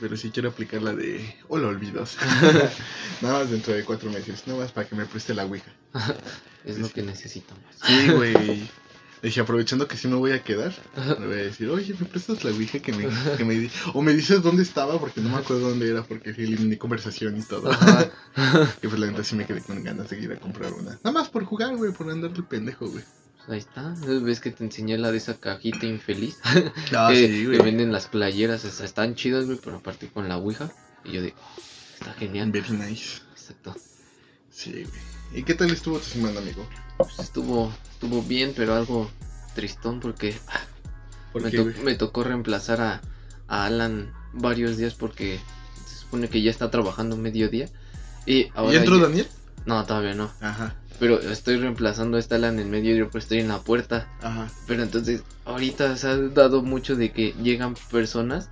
Pero sí quiero aplicar la de. O lo olvidas. Nada más dentro de cuatro meses. Nada más para que me preste la Ouija. es lo que necesitamos. Sí, güey. Dije, aprovechando que sí me voy a quedar, le voy a decir, oye, ¿me prestas la Ouija que me, que me di? O me dices dónde estaba, porque no me acuerdo dónde era, porque eliminé conversación y todo. y pues la neta sí me quedé con ganas de ir a comprar una. Nada más por jugar, güey, por andar el pendejo, güey. Ahí está. ¿Ves que te enseñé la de esa cajita infeliz? Ah, que, sí, güey. Que venden las playeras, están chidas, güey, pero aparte con la Ouija. Y yo digo, está genial. Very nice. Exacto. Sí, güey. ¿Y qué tal estuvo tu semana, amigo? Pues estuvo, estuvo bien, pero algo tristón porque ah, me, tocó reemplazar a, Alan varios días porque se supone que ya está trabajando mediodía. Y, ahora ¿Y entró Daniel? No, todavía no. Ajá. Pero estoy reemplazando a esta Alan en medio, pero estoy en la puerta. Ajá. Pero entonces, ahorita se ha dado mucho de que llegan personas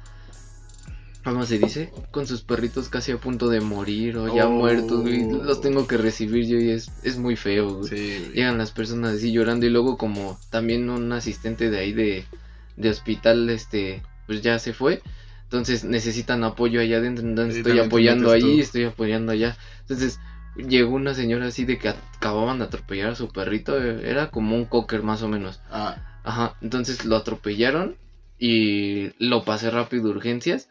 ¿cómo se dice? Con sus perritos casi a punto de morir o ya muertos, y Los tengo que recibir yo y es, es muy feo, Llegan las personas así llorando y luego como también un asistente de ahí de, de hospital, este, pues ya se fue. Entonces necesitan apoyo allá adentro, entonces estoy apoyando ahí, estoy apoyando allá. Entonces llegó una señora así de que acababan de atropellar a su perrito, era como un cocker más o menos. Ah. Ajá, entonces lo atropellaron y lo pasé rápido urgencias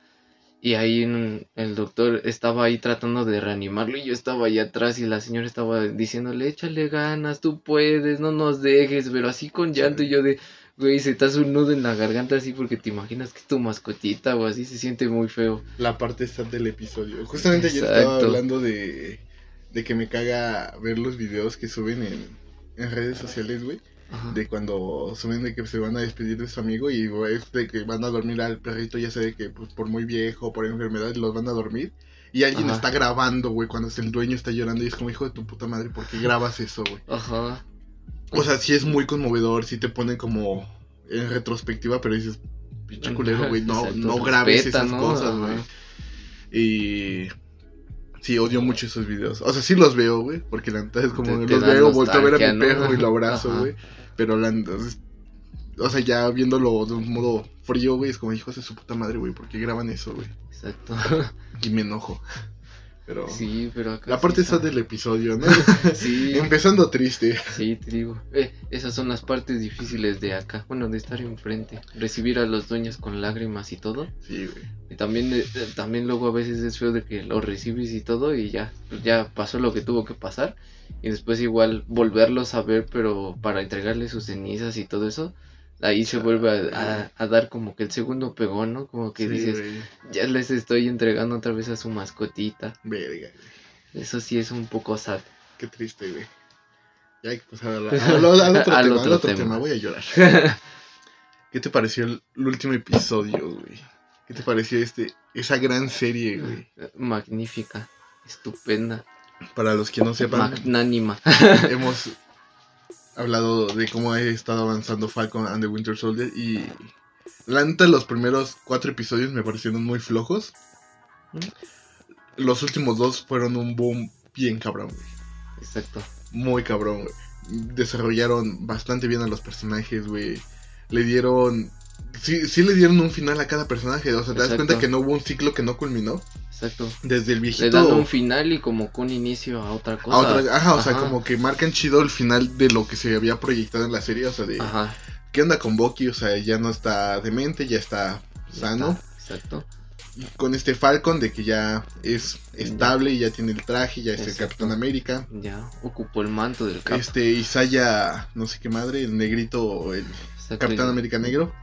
y ahí el doctor estaba ahí tratando de reanimarlo y yo estaba ahí atrás y la señora estaba diciéndole, échale ganas, tú puedes, no nos dejes, pero así con llanto y yo de, güey, se te hace un nudo en la garganta así porque te imaginas que es tu mascotita o así, se siente muy feo. La parte está del episodio. Justamente ayer estaba hablando de, de que me caga ver los videos que suben en, en redes sociales, güey de cuando suben de que se van a despedir de su amigo y es de que van a dormir al perrito, ya sé que pues, por muy viejo, por enfermedad, los van a dormir. Y alguien está grabando, güey, cuando el dueño está llorando y es como, hijo de tu puta madre, ¿por qué grabas eso, güey? Ajá. O sea, sí es muy conmovedor, sí te pone como en retrospectiva, pero dices, pinche culero, güey, no, no grabes esas cosas, güey. Y sí, odio mucho esos videos. O sea, sí los veo, güey, porque la neta es como, los veo, vuelto a ver a mi perro y lo abrazo, güey. Pero la, o sea, ya viéndolo de un modo frío, güey, es como hijos de su puta madre, güey, ¿por qué graban eso, güey? Exacto. Y me enojo. Pero. Sí, pero acá. La parte está del episodio, ¿no? sí. Empezando triste. Sí, te digo. Eh, esas son las partes difíciles de acá. Bueno, de estar enfrente. Recibir a los dueños con lágrimas y todo. Sí, güey. Y también, eh, también luego a veces es feo de que lo recibes y todo y ya, pues ya pasó lo que tuvo que pasar. Y después igual volverlos a ver, pero para entregarle sus cenizas y todo eso ahí se vuelve a, dar como que el segundo pegón, ¿no? Como que dices, ya les estoy entregando otra vez a su mascotita. Verga. Eso sí es un poco sad. Qué triste, güey. Ya hay que pasar al, otro, tema, Voy a llorar. ¿Qué te pareció el, último episodio, güey? ¿Qué te pareció este, esa gran serie, güey? Magnífica, estupenda. Para los que no sepan, magnánima. hemos hablado de cómo ha estado avanzando Falcon and the Winter Soldier y la neta los primeros cuatro episodios me parecieron muy flojos. Los últimos dos fueron un boom bien cabrón, güey. Exacto. Muy cabrón, güey. Desarrollaron bastante bien a los personajes, güey. Le dieron... Sí, sí le dieron un final a cada personaje. O sea, te das cuenta que no hubo un ciclo que no culminó. Exacto. Desde el viejito. Le dan un final y como con inicio a otra cosa. ajá, o sea, como que marcan chido el final de lo que se había proyectado en la serie. O sea, de. Ajá. ¿Qué onda con Bucky? O sea, ya no está demente, ya está sano. exacto. Y con este Falcon de que ya es estable y ya tiene el traje, ya es el Capitán América. Ya, ocupó el manto del Cap. Este, Isaiah, no sé qué madre, el negrito, el Capitán América negro.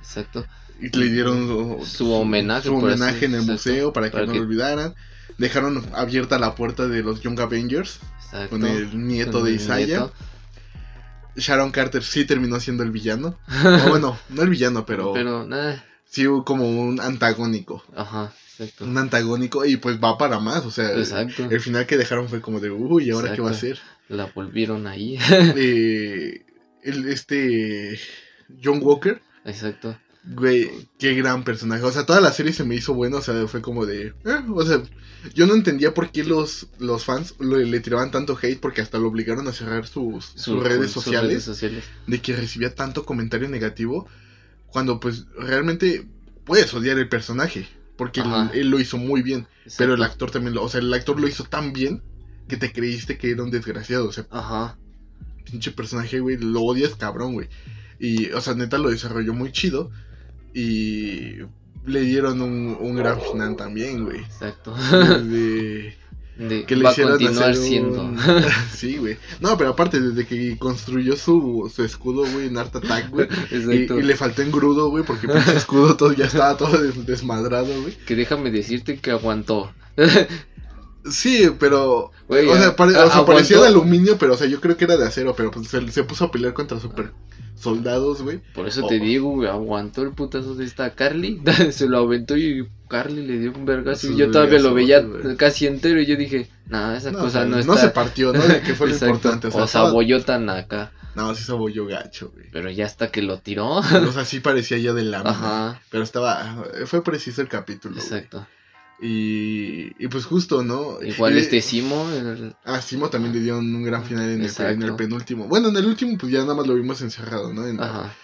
Exacto. Y le dieron su homenaje, su homenaje en el museo para que no lo olvidaran. Dejaron abierta la puerta de los Young Avengers con el nieto de Isaiah. Sharon Carter sí terminó siendo el villano. bueno, no el villano, pero. Pero nada. Sí, como un antagónico. Ajá, exacto. Un antagónico y pues va para más. O sea, el final que dejaron fue como de, uy, ¿y ahora qué va a hacer? La volvieron ahí. eh, el, este. John Walker. Exacto. Güey, qué gran personaje. O sea, toda la serie se me hizo buena. O sea, fue como de. Eh, o sea, yo no entendía por qué los, los fans le, tiraban tanto hate. Porque hasta lo obligaron a cerrar sus, sus, redes, sociales, sociales, De que recibía tanto comentario negativo. Cuando, pues, realmente puedes odiar el personaje. porque él, lo hizo muy bien, pero el actor también lo, o sea, el actor lo hizo tan bien que te creíste que era un desgraciado, o sea, Ajá. pinche personaje, güey, lo odias cabrón, güey. Y, o sea, neta lo desarrolló muy chido y le dieron un, un gran final también, güey. Exacto. De, que le va a continuar siendo. sí, güey. No, pero aparte, desde que construyó su, su escudo, güey, en Art Attack, güey. Y, y, le faltó engrudo, güey, porque el escudo todo, ya estaba todo desmadrado, güey. Que déjame decirte que aguantó. Sí, pero. o sea, parecía de aluminio, pero o sea, yo creo que era de acero, pero pues se, se puso a pelear contra super soldados, güey. Por eso te digo, güey, aguantó el putazo de esta Carly, se lo aventó y Carly le dio un vergazo y yo todavía lo veía casi entero y yo dije, nah, esa cosa no, está... No se partió, ¿no? De que fue lo importante. O, sea, o tan acá. No, sí sabolló gacho, güey. Pero ya hasta que lo tiró. o sea, sí parecía ya de lámina. Ajá. Pero estaba, fue preciso el capítulo. Exacto. Y, y, pues justo, ¿no? Igual este Simo. Ah, Simo también le dio un gran final en el, penúltimo. Bueno, en el último pues ya nada más lo vimos encerrado, ¿no? En, Ajá.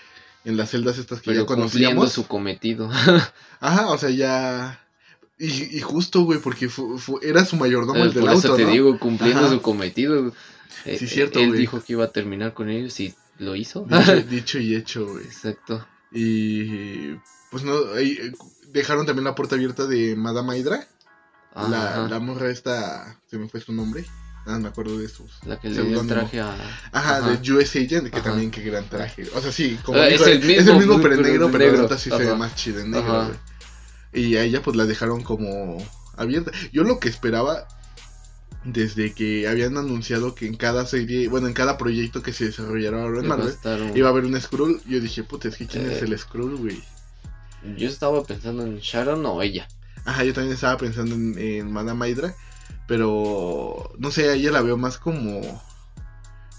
en las celdas estas que ya conocíamos. su cometido. Ajá, o sea, ya... Y, y justo, güey, porque era su mayordomo el, del auto, Por eso te digo, cumpliendo su cometido. Sí, eh, cierto, Él dijo que iba a terminar con ellos y lo hizo. Dicho, y hecho, güey. Exacto. Y pues no, dejaron también la puerta abierta de Madame Hydra. La, la, morra esta, se me fue su nombre. Ah, me acuerdo de sus. La que le dio el traje a. Ajá, de US Agent, que también qué gran traje. O sea, sí, como ah, es, el mismo, es el mismo, pero negro, pero neta sí se ve más chido en negro, Y a ella pues la dejaron como abierta. Yo lo que esperaba desde que habían anunciado que en cada serie, bueno, en cada proyecto que se desarrollara ahora en Marvel, iba a haber un Skrull, yo dije, puta, es que quién es eh, el Skrull, güey. Yo estaba pensando en Sharon o ella. Ajá, yo también estaba pensando en, en Madame Hydra. Pero no sé, a ella la veo más como.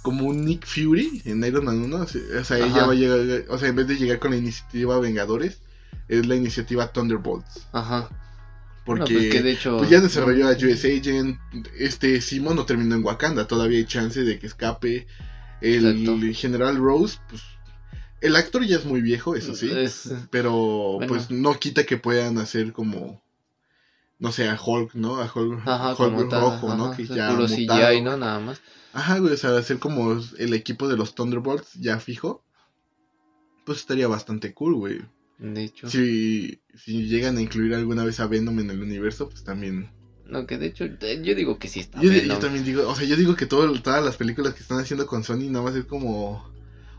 Como un Nick Fury en Iron Man 1. O sea, ella va a llegar. O sea, en vez de llegar con la iniciativa Vengadores, es la iniciativa Thunderbolts. Ajá. Porque pues de hecho, pues ya desarrolló a US Agent. Este Simon no terminó en Wakanda. Todavía hay chance de que escape. El general Rose, pues el actor ya es muy viejo, eso sí. pero pues no quita que puedan hacer como. No sé, a Hulk, ¿no? A Hulk, Hulk rojo, ¿no? Que ya. Puro CGI, ¿no? Nada más. Ajá, güey, o sea, hacer como el equipo de los Thunderbolts ya fijo. Pues estaría bastante cool, güey. De hecho. Si, si llegan a incluir alguna vez a Venom en el universo, pues también. No, que de hecho, eh, yo digo que sí está. Yo, yo también digo, o sea, yo digo que todo, todas las películas que están haciendo con Sony nada más es como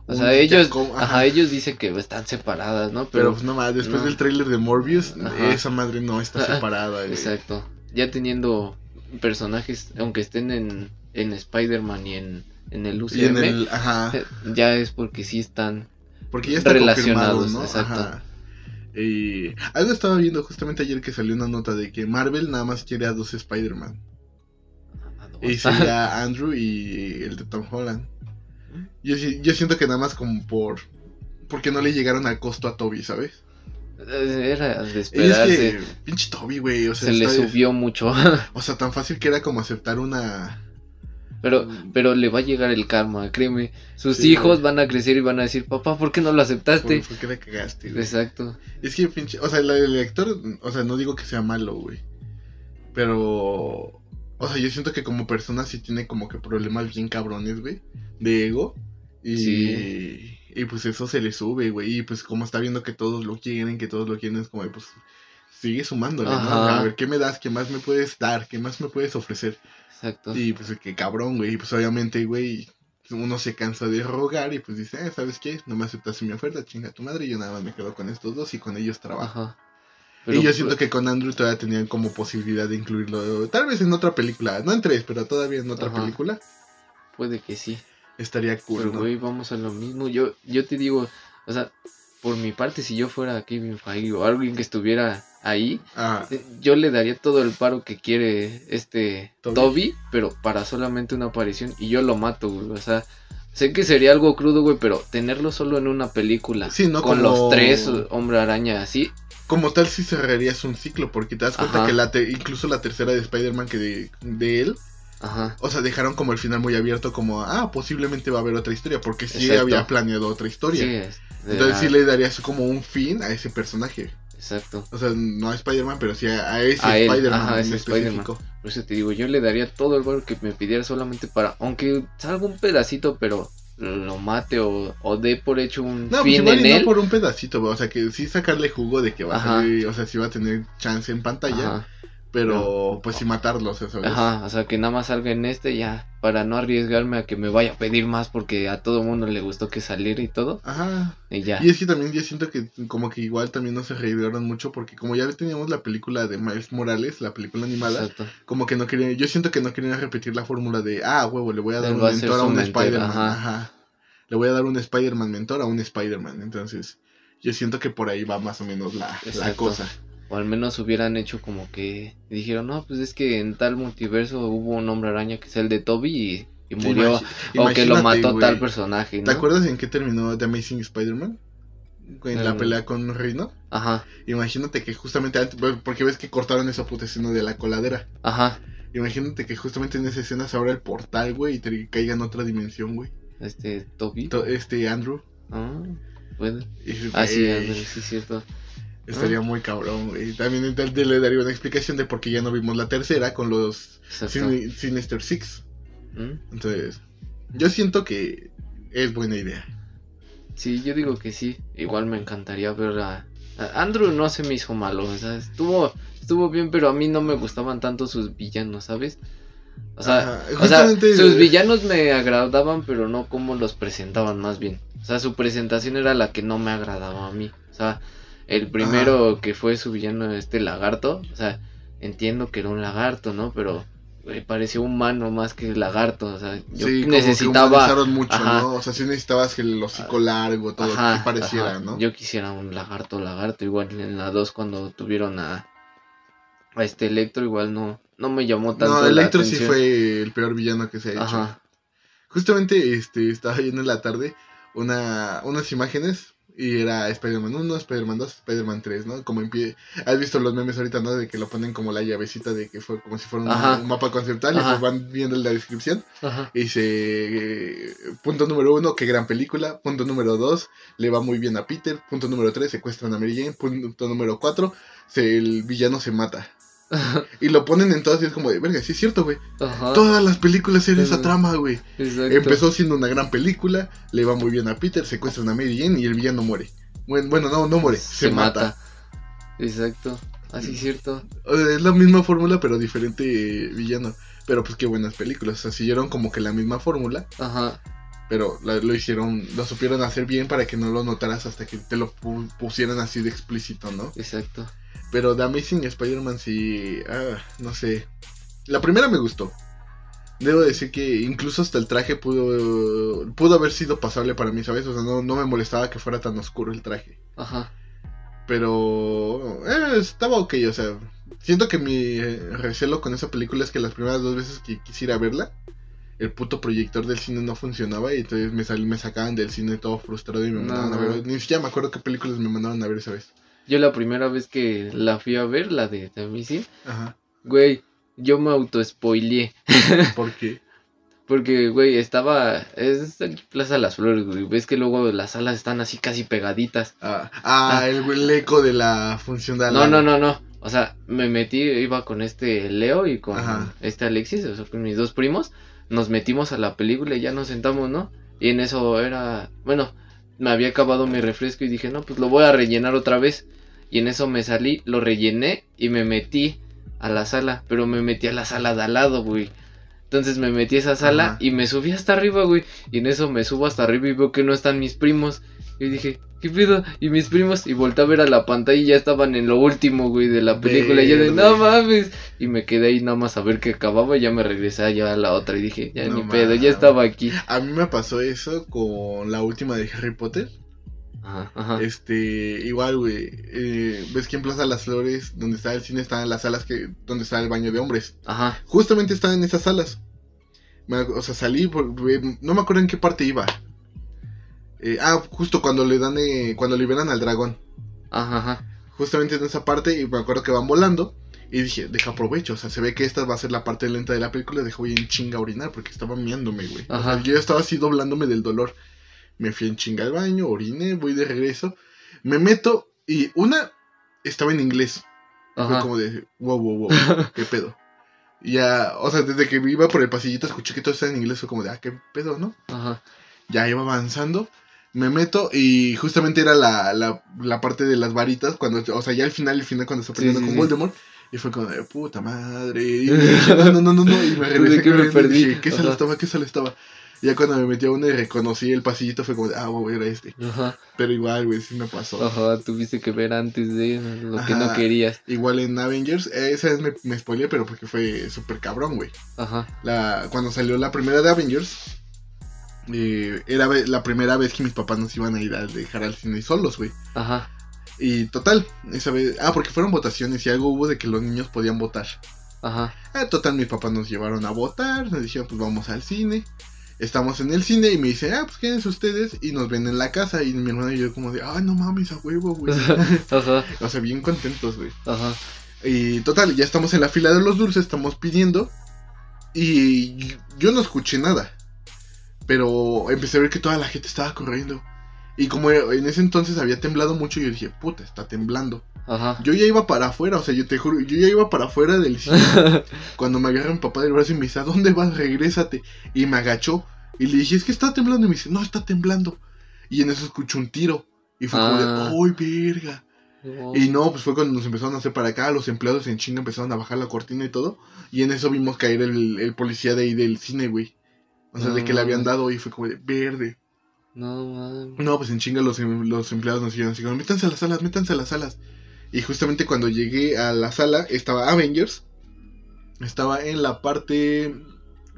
o sea, ellos, ajá. ellos dicen que están separadas, ¿no? Pero, pues no más, después del tráiler de Morbius, esa madre no está separada. Exacto. Ya teniendo personajes, aunque estén en, en Spider-Man y en, en el UCM, eh, ya es porque sí están porque ya relacionados, ¿no? Exacto. Algo estaba viendo justamente ayer que salió una nota de que Marvel nada más quiere a dos Spider-Man. Y sería Andrew y el de Tom Holland. Yo, yo siento que nada más como por... Porque no le llegaron al costo a Toby, ¿sabes? Era de esperarse. Es que, pinche Toby, güey. O sea, Se le subió mucho. o sea, tan fácil que era como aceptar una. Pero, pero le va a llegar el karma, créeme. Sus hijos van a crecer y van a decir, papá, ¿por qué no lo aceptaste? ¿Por, qué le cagaste? Exacto. Es que pinche, o sea, el lector, o sea, no digo que sea malo, güey. Pero, o sea, yo siento que como persona sí tiene como que problemas bien cabrones, güey, de ego. Y, y pues eso se le sube, güey. Y pues como está viendo que todos lo quieren, que todos lo quieren, es como, pues sigue sumándole, ¿no? A ver, ¿qué me das? ¿Qué más me puedes dar? ¿Qué más me puedes ofrecer? Exacto. Y pues qué cabrón, güey. Y pues obviamente, güey, uno se cansa de rogar y pues dice, eh, ¿sabes qué? No me aceptas mi oferta, chinga tu madre. Y yo nada más me quedo con estos dos y con ellos trabajo. Ajá. Y yo siento que con Andrew todavía tenían como posibilidad de incluirlo, tal vez en otra película, no en tres, pero todavía en otra película. Puede que sí. Estaría cool. Pero, güey, vamos a lo mismo. Yo, yo te digo, o sea, por mi parte, si yo fuera Kevin Feige o alguien que estuviera ahí, ah. eh, yo le daría todo el paro que quiere este Toby. pero para solamente una aparición y yo lo mato, güey. O sea, sé que sería algo crudo, güey, pero tenerlo solo en una película con los tres hombre araña así. Como tal, si cerrarías un ciclo, porque te das cuenta que la incluso la tercera de Spider-Man que de, de él Ajá. O sea, dejaron como el final muy abierto, como, ah, posiblemente va a haber otra historia, porque sí había planeado otra historia. Entonces sí le darías como un fin a ese personaje. Exacto. O sea, no a Spider-Man, pero sí a, ese Spider-Man. Spider-Man. Por eso te digo, yo le daría todo el valor que me pidiera solamente para, aunque salga un pedacito, pero lo mate o, o dé por hecho un no, fin pues en él. No por un pedacito, o sea, que sí sacarle jugo de que va a salir, o sea, sí va a tener chance en pantalla. Pero pues sí matarlos, eso. Ajá, o sea, que nada más salga en este ya, para no arriesgarme a que me vaya a pedir más porque a todo mundo le gustó que saliera y todo. Ajá. Y ya. Y es que también yo siento que como que igual también no se reidieron mucho porque como ya teníamos la película de Miles Morales, la película animada, como que no querían, yo siento que no querían repetir la fórmula de, ah, huevo, le voy a dar un mentor a, un Spider-Man. Ajá. Le voy a dar un Spider-Man mentor a un Spider-Man. Entonces, yo siento que por ahí va más o menos la, la cosa. O al menos hubieran hecho como que dijeron, no, pues es que en tal multiverso hubo un hombre araña que es el de Toby y, murió. o que lo mató tal personaje. ¿Te acuerdas en qué terminó The Amazing Spider-Man? En la pelea con Reino. Ajá. Imagínate que justamente antes, porque ves que cortaron esa puta escena de la coladera. Ajá. Imagínate que justamente en esa escena se abra el portal, güey, y te caiga en otra dimensión, güey. Este, Toby. este, Andrew. Ah, bueno. ah, sí, Andrew, sí, es cierto. Estaría muy cabrón, güey. También le daría una explicación de por qué ya no vimos la tercera con los Sinister Six. ¿Mm? Entonces, yo siento que es buena idea. Sí, yo digo que sí. Igual me encantaría ver a... Andrew no se me hizo malo, o sea, estuvo, estuvo bien, pero a mí no me gustaban tanto sus villanos, ¿sabes? O sea, o sea, sus villanos me agradaban, pero no como los presentaban más bien. O sea, su presentación era la que no me agradaba a mí. O sea, el primero que fue su villano, este lagarto, o sea, entiendo que era un lagarto, ¿no? Pero me pareció humano más que lagarto, o sea, yo sí, necesitaba como que mucho, ¿no? O sea, sí necesitabas que el hocico largo, todo que pareciera, ¿no? Yo quisiera un lagarto, lagarto, igual en la 2 cuando tuvieron a a este Electro igual no no me llamó tanto No, Electro sí fue el peor villano que se ha hecho. Justamente este estaba viendo en la tarde una unas imágenes y era Spider-Man 1, Spider-Man 2, Spider-Man 3, ¿no? Como en pie. Has visto los memes ahorita, ¿no? De que lo ponen como la llavecita de que fue como si fuera un, mapa conceptual y pues van viendo la descripción. Y dice, punto número uno, qué gran película. Punto número dos, le va muy bien a Peter. Punto número tres, secuestran a Mary Jane. Punto número cuatro, el villano se mata. y lo ponen en todas y es como de, verga, sí es cierto, güey. Todas las películas eran esa trama, güey. Empezó siendo una gran película, le va muy bien a Peter, secuestran a Mary Jane y el villano muere. Bueno, bueno no, no muere, se, mata. Exacto, así es cierto. Es la misma fórmula, pero diferente villano. Pero pues qué buenas películas, o sea, siguieron como que la misma fórmula. Ajá. Pero lo, hicieron, lo supieron hacer bien para que no lo notaras hasta que te lo pusieran así de explícito, ¿no? Exacto. Pero The Amazing Spider-Man sí. Ah, no sé. La primera me gustó. Debo decir que incluso hasta el traje pudo, pudo haber sido pasable para mí, ¿sabes? O sea, no, me molestaba que fuera tan oscuro el traje. Ajá. Pero eh, estaba ok, o sea, siento que mi recelo con esa película es que las primeras dos veces que quisiera verla, el puto proyector del cine no funcionaba y entonces me, me sacaban del cine todo frustrado y me mandaban a ver. Ni siquiera me acuerdo qué películas me mandaron a ver esa vez. Yo la primera vez que la fui a ver, la de The Ajá. güey, yo me auto-spoileé. ¿Por qué? Porque, güey, estaba. Es el Plaza de las Flores, güey. Ves que luego las salas están así casi pegaditas. Ah, ah, ah. El, eco de la función de No, no, no, no. O sea, me metí, iba con este Leo y con este Alexis, o sea, con mis dos primos. Nos metimos a la película y ya nos sentamos, ¿no? Y en eso era. Bueno, me había acabado mi refresco y dije, no, pues lo voy a rellenar otra vez. Y en eso me salí, lo rellené y me metí a la sala. Pero me metí a la sala de al lado, güey. Entonces me metí a esa sala y me subí hasta arriba, güey. Y en eso me subo hasta arriba y veo que no están mis primos. Y dije, ¿qué pido? Y mis primos, y volteé a ver a la pantalla y ya estaban en lo último, güey, de la película. Y yo de, no mames. Y me quedé ahí nada más a ver que acababa y ya me regresé allá a la otra. Y dije, ya ni pedo, ya estaba aquí. A mí me pasó eso con la última de Harry Potter. Este, igual, güey. Eh, ves que en Plaza Las Flores, donde está el cine, están las salas que, donde está el baño de hombres. Ajá. Justamente están en esas salas. o sea, salí, no me acuerdo en qué parte iba. Eh, ah, justo cuando le dan, eh, cuando liberan al dragón. Ajá, Justamente en esa parte, y me acuerdo que van volando. Y dije, deja aprovecho, o sea, se ve que esta va a ser la parte lenta de la película. Dejo bien en chinga orinar porque estaba miándome, güey. yo estaba así doblándome del dolor. Me fui en chinga al baño, oriné, voy de regreso. Me meto y una, estaba en inglés. Fue como de, wow, wow, wow, qué pedo. Y ya, o sea, desde que iba por el pasillito escuché que todo estaba en inglés, fue como de, ah, qué pedo, ¿no? Ajá. Ya iba avanzando, me meto y justamente era la, la, la parte de las varitas, cuando, o sea, ya al final, al final, cuando está peleando con Voldemort. Y fue como de puta madre. Y dije, no, no, no, no, no. Y me regresé que me perdí. Dije, ¿qué sala estaba? ¿Qué sala estaba? Y ya cuando me metí a uno y reconocí el pasillito fue como de, ah, güey, era este. Ajá. Pero igual, güey, sí me pasó. Ajá, tuviste que ver antes de lo que no querías. Igual en Avengers, esa vez me, me spoileé, pero porque fue súper cabrón, güey. Ajá. La, cuando salió la primera de Avengers, eh, era la primera vez que mis papás nos iban a ir a dejar al cine solos, güey. Ajá. Y total, esa vez. Ah, porque fueron votaciones y algo hubo de que los niños podían votar. Ajá. Ah, total, mis papás nos llevaron a votar. Nos dijeron, pues vamos al cine. Estamos en el cine y me dice, ah, pues quédense ustedes. Y nos ven en la casa. Y mi hermano y yo, como de, ay, no mames, a huevo, güey. Ajá. o sea, bien contentos, güey. Ajá. Y total, ya estamos en la fila de los dulces, estamos pidiendo. Y yo no escuché nada. Pero empecé a ver que toda la gente estaba corriendo. Y como en ese entonces había temblado mucho, yo dije, puta, está temblando. Ajá. Yo ya iba para afuera, o sea, yo te juro, yo ya iba para afuera del cine. cuando me agarra mi papá del brazo y me dice, ¿a dónde vas? Regrésate. Y me agachó. Y le dije, es que está temblando. Y me dice, no, está temblando. Y en eso escucho un tiro. Y fue como de, ah. ¡ay, verga! Y no, pues fue cuando nos empezaron a hacer para acá, los empleados en China empezaron a bajar la cortina y todo. Y en eso vimos caer el, policía de ahí del cine, güey. O sea, de que le habían ah. dado y fue como de verde. No, No, pues en chinga los, em, los empleados nos dijeron así, métanse a las salas, métanse a las salas. Y justamente cuando llegué a la sala estaba Avengers. Estaba en la parte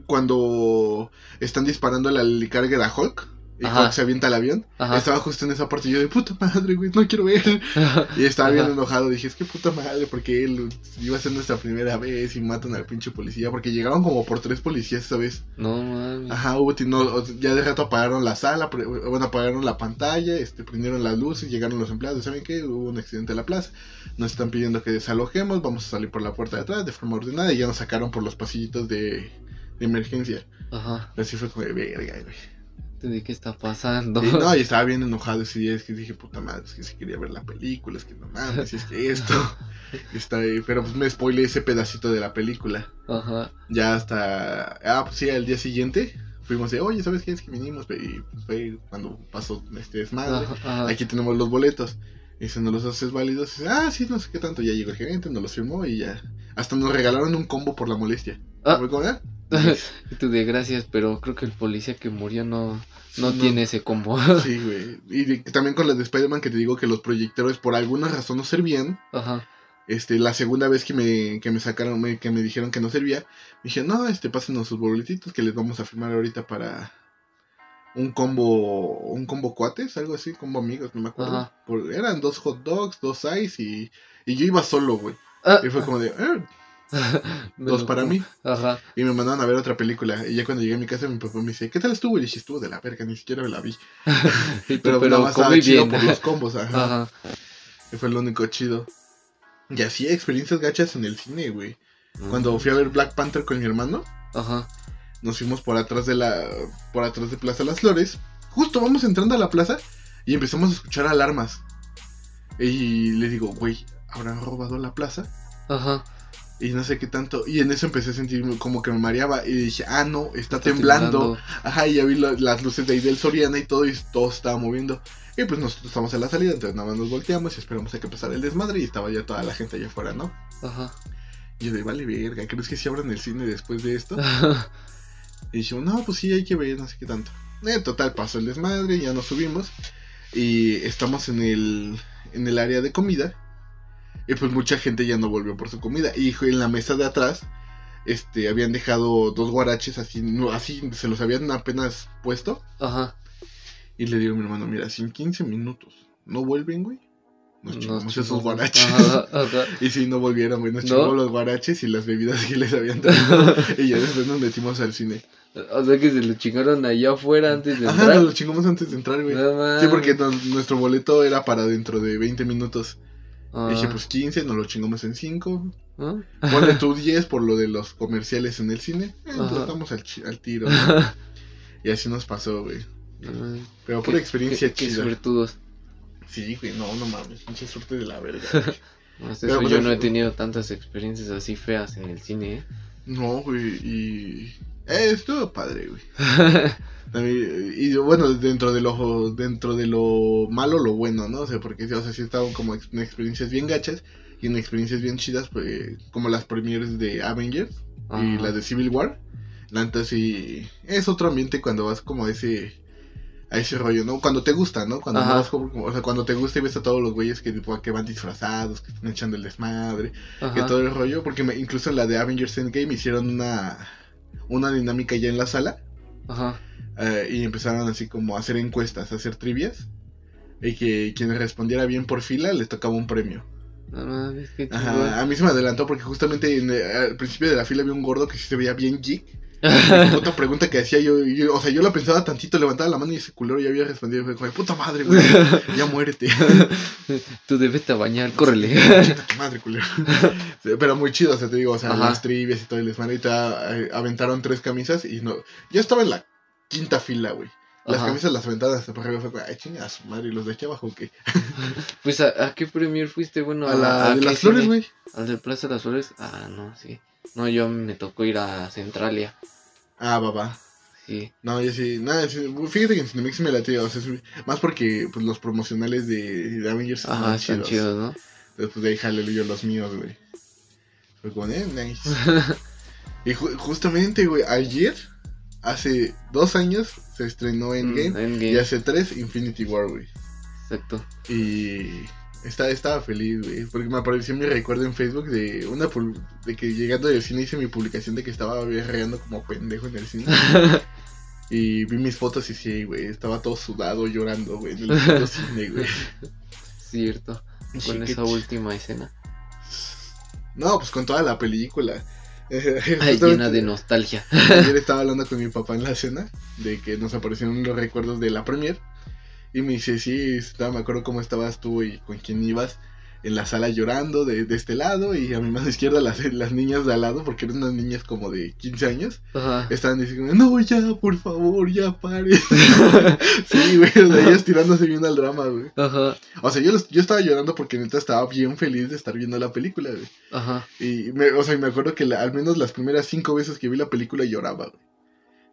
cuando están disparando a la carga a Hulk y se avienta el avión. Estaba justo en esa parte y yo de puta madre, güey, no quiero ver. Y estaba bien enojado. Dije, es que puta madre, porque él iba a ser nuestra primera vez y matan al pinche policía. Porque llegaron como por tres policías esa vez. No mames. Ajá, hubo, no, ya de rato apagaron la sala, bueno, apagaron la pantalla, este, prendieron las luces, llegaron los empleados. ¿Saben qué? Hubo un accidente en la plaza. Nos están pidiendo que desalojemos, vamos a salir por la puerta de atrás de forma ordenada. Y ya nos sacaron por los pasillitos de, de emergencia. Ajá. Así fue como de verga, güey de qué está pasando. no, y estaba bien enojado ese día, es que dije, puta madre, es que si quería ver la película, es que no mames, es que esto. está ahí, pero pues me spoilé ese pedacito de la película. Ajá. Ya hasta, ah, pues sí, al día siguiente fuimos de, oye, ¿sabes qué es que vinimos? Y pues fue cuando pasó este desmadre, aquí tenemos los boletos. Y si no los haces válidos, ah, sí, no sé qué tanto, ya llegó el gerente, nos los firmó y ya. Hasta nos regalaron un combo por la molestia. Ah. ¿Me tú de gracias, pero creo que el policía que murió no, no, tiene ese combo. sí, güey. Y también con la de Spider-Man que te digo que los proyectores por alguna razón no servían. Ajá. Este, la segunda vez que me, que me sacaron, que me dijeron que no servía, me dijeron, no, este, pásenos sus boletitos que les vamos a firmar ahorita para un combo, un combo cuates, algo así, combo amigos, no me acuerdo. eran dos hot dogs, dos ice y, y yo iba solo, güey. Ah. Y fue como de, eh, Dos para mí. Ajá. Y me mandaron a ver otra película. Y ya cuando llegué a mi casa, mi papá me dice, ¿qué tal estuvo? Y dije, estuvo de la verga, ni siquiera la vi. pero, nada más estaba chido por los combos, ajá. Y fue lo único chido. Y así experiencias gachas en el cine, güey. Cuando fui a ver Black Panther con mi hermano, ajá. nos fuimos por atrás de la. por atrás de Plaza Las Flores. Justo vamos entrando a la plaza y empezamos a escuchar alarmas. Y le digo, güey, ¿habrán robado la plaza? Ajá y no sé qué tanto. Y en eso empecé a sentir como que me mareaba. Y dije, ah, no, está, temblando. Ajá, y ya vi las luces de ahí del Soriana y todo, y todo estaba moviendo. Y pues nosotros estamos en la salida, entonces nada más nos volteamos y esperamos a que pasara el desmadre. Y estaba ya toda la gente allá afuera, ¿no? Ajá. Y yo de, vale, verga, ¿crees que si abran el cine después de esto? y dijimos, no, pues sí, hay que ver, no sé qué tanto. En total, pasó el desmadre, ya nos subimos. Y estamos en el, en el área de comida. Y pues mucha gente ya no volvió por su comida. Y en la mesa de atrás, este, habían dejado dos guaraches así, no, así se los habían apenas puesto. Ajá. Y le digo a mi hermano, mira, si en 15 minutos no vuelven, güey. Nos chingamos esos guaraches. y si no volvieron, güey, nos chingamos los guaraches y las bebidas que les habían dado. y ya después nos metimos al cine. O sea que se lo chingaron allá afuera antes de entrar. Ajá, nos lo chingamos antes de entrar, güey. sí, porque nuestro boleto era para dentro de 20 minutos. Dije, ah. pues 15, nos lo chingamos en 5. ¿Ah? Ponle tú 10 por lo de los comerciales en el cine. Eh, estamos al, al tiro. y así nos pasó, güey. Pero por experiencia qué, chida. Sí, güey, no, no mames, mucha suerte de la verga. no, pues, yo no he tenido tantas experiencias así feas en el cine, ¿eh? No, güey, y... Eh, estuvo padre, güey. y bueno, dentro de lo dentro de lo malo, lo bueno, ¿no? O sea, porque o sea, sí estaban como en experiencias bien gachas y en experiencias bien chidas, pues, como las premieres de Avengers y la de Civil War. La sí es otro ambiente cuando vas como a ese a ese rollo, ¿no? Cuando te gusta, ¿no? Cuando vas como, o sea, cuando te gusta y ves a todos los güeyes que, que van disfrazados, que están echando el desmadre, que todo el rollo, porque me, incluso en la de Avengers Endgame hicieron una una dinámica ya en la sala. Ajá. Eh, y empezaron así como a hacer encuestas, a hacer trivias. Y que quien respondiera bien por fila les tocaba un premio. Ajá, a mí se me adelantó porque justamente en, al principio de la fila había un gordo que sí se veía bien geek. otra pregunta que hacía yo, o sea, yo la pensaba tantito, levantaba la mano y ese culero ya había respondido, fue como, puta madre, güey, ya muérete. Tú debes te bañar, córrele. madre, culero. Pero muy chido, o sea, te digo, o sea, las trivias y todo, y les eh, aventaron tres camisas y no, yo estaba en la quinta fila, güey. Las camisas las aventadas hasta por arriba fue ay, chingas, madre, ¿y los de aquí abajo qué? pues, ¿a, qué premier fuiste? Bueno, a, la de las flores, güey. ¿Al de Plaza de las Flores? Ah, no, sí. No, yo me tocó ir a Centralia. Ah, va, Sí. No, yo sí, nada, fíjate que en Cinemix me la o sea, más porque pues, los promocionales de, de Avengers Ajá, están chidos. ¿no? Pues de ahí jale yo los míos, güey. Fue como, eh, nice. y justamente, güey, ayer, hace dos años, se estrenó Endgame, mm, Endgame. y hace tres, Infinity War, güey. Exacto. Y estaba, estaba feliz, güey, porque me apareció mi recuerdo en Facebook de una de que llegando del cine hice mi publicación de que estaba berreando como pendejo en el cine. y vi mis fotos y sí, güey, estaba todo sudado llorando, güey, en el cine, güey. Cierto, con esa última escena. No, pues con toda la película. Ay, llena de nostalgia. Ayer estaba hablando con mi papá en la cena de que nos aparecieron los recuerdos de la premier y me dice, sí, estaba, me acuerdo cómo estabas tú y con quién ibas en la sala llorando de, de este lado y a mi mano izquierda las, las niñas de al lado, porque eran unas niñas como de 15 años, estaban diciendo, no, ya, por favor, ya pare. sí, güey, ellas tirándose bien al drama, güey. Ajá. O sea, yo, yo estaba llorando porque neta estaba bien feliz de estar viendo la película, güey. Ajá. Y, me, o sea, me acuerdo que al menos las primeras cinco veces que vi la película lloraba, güey.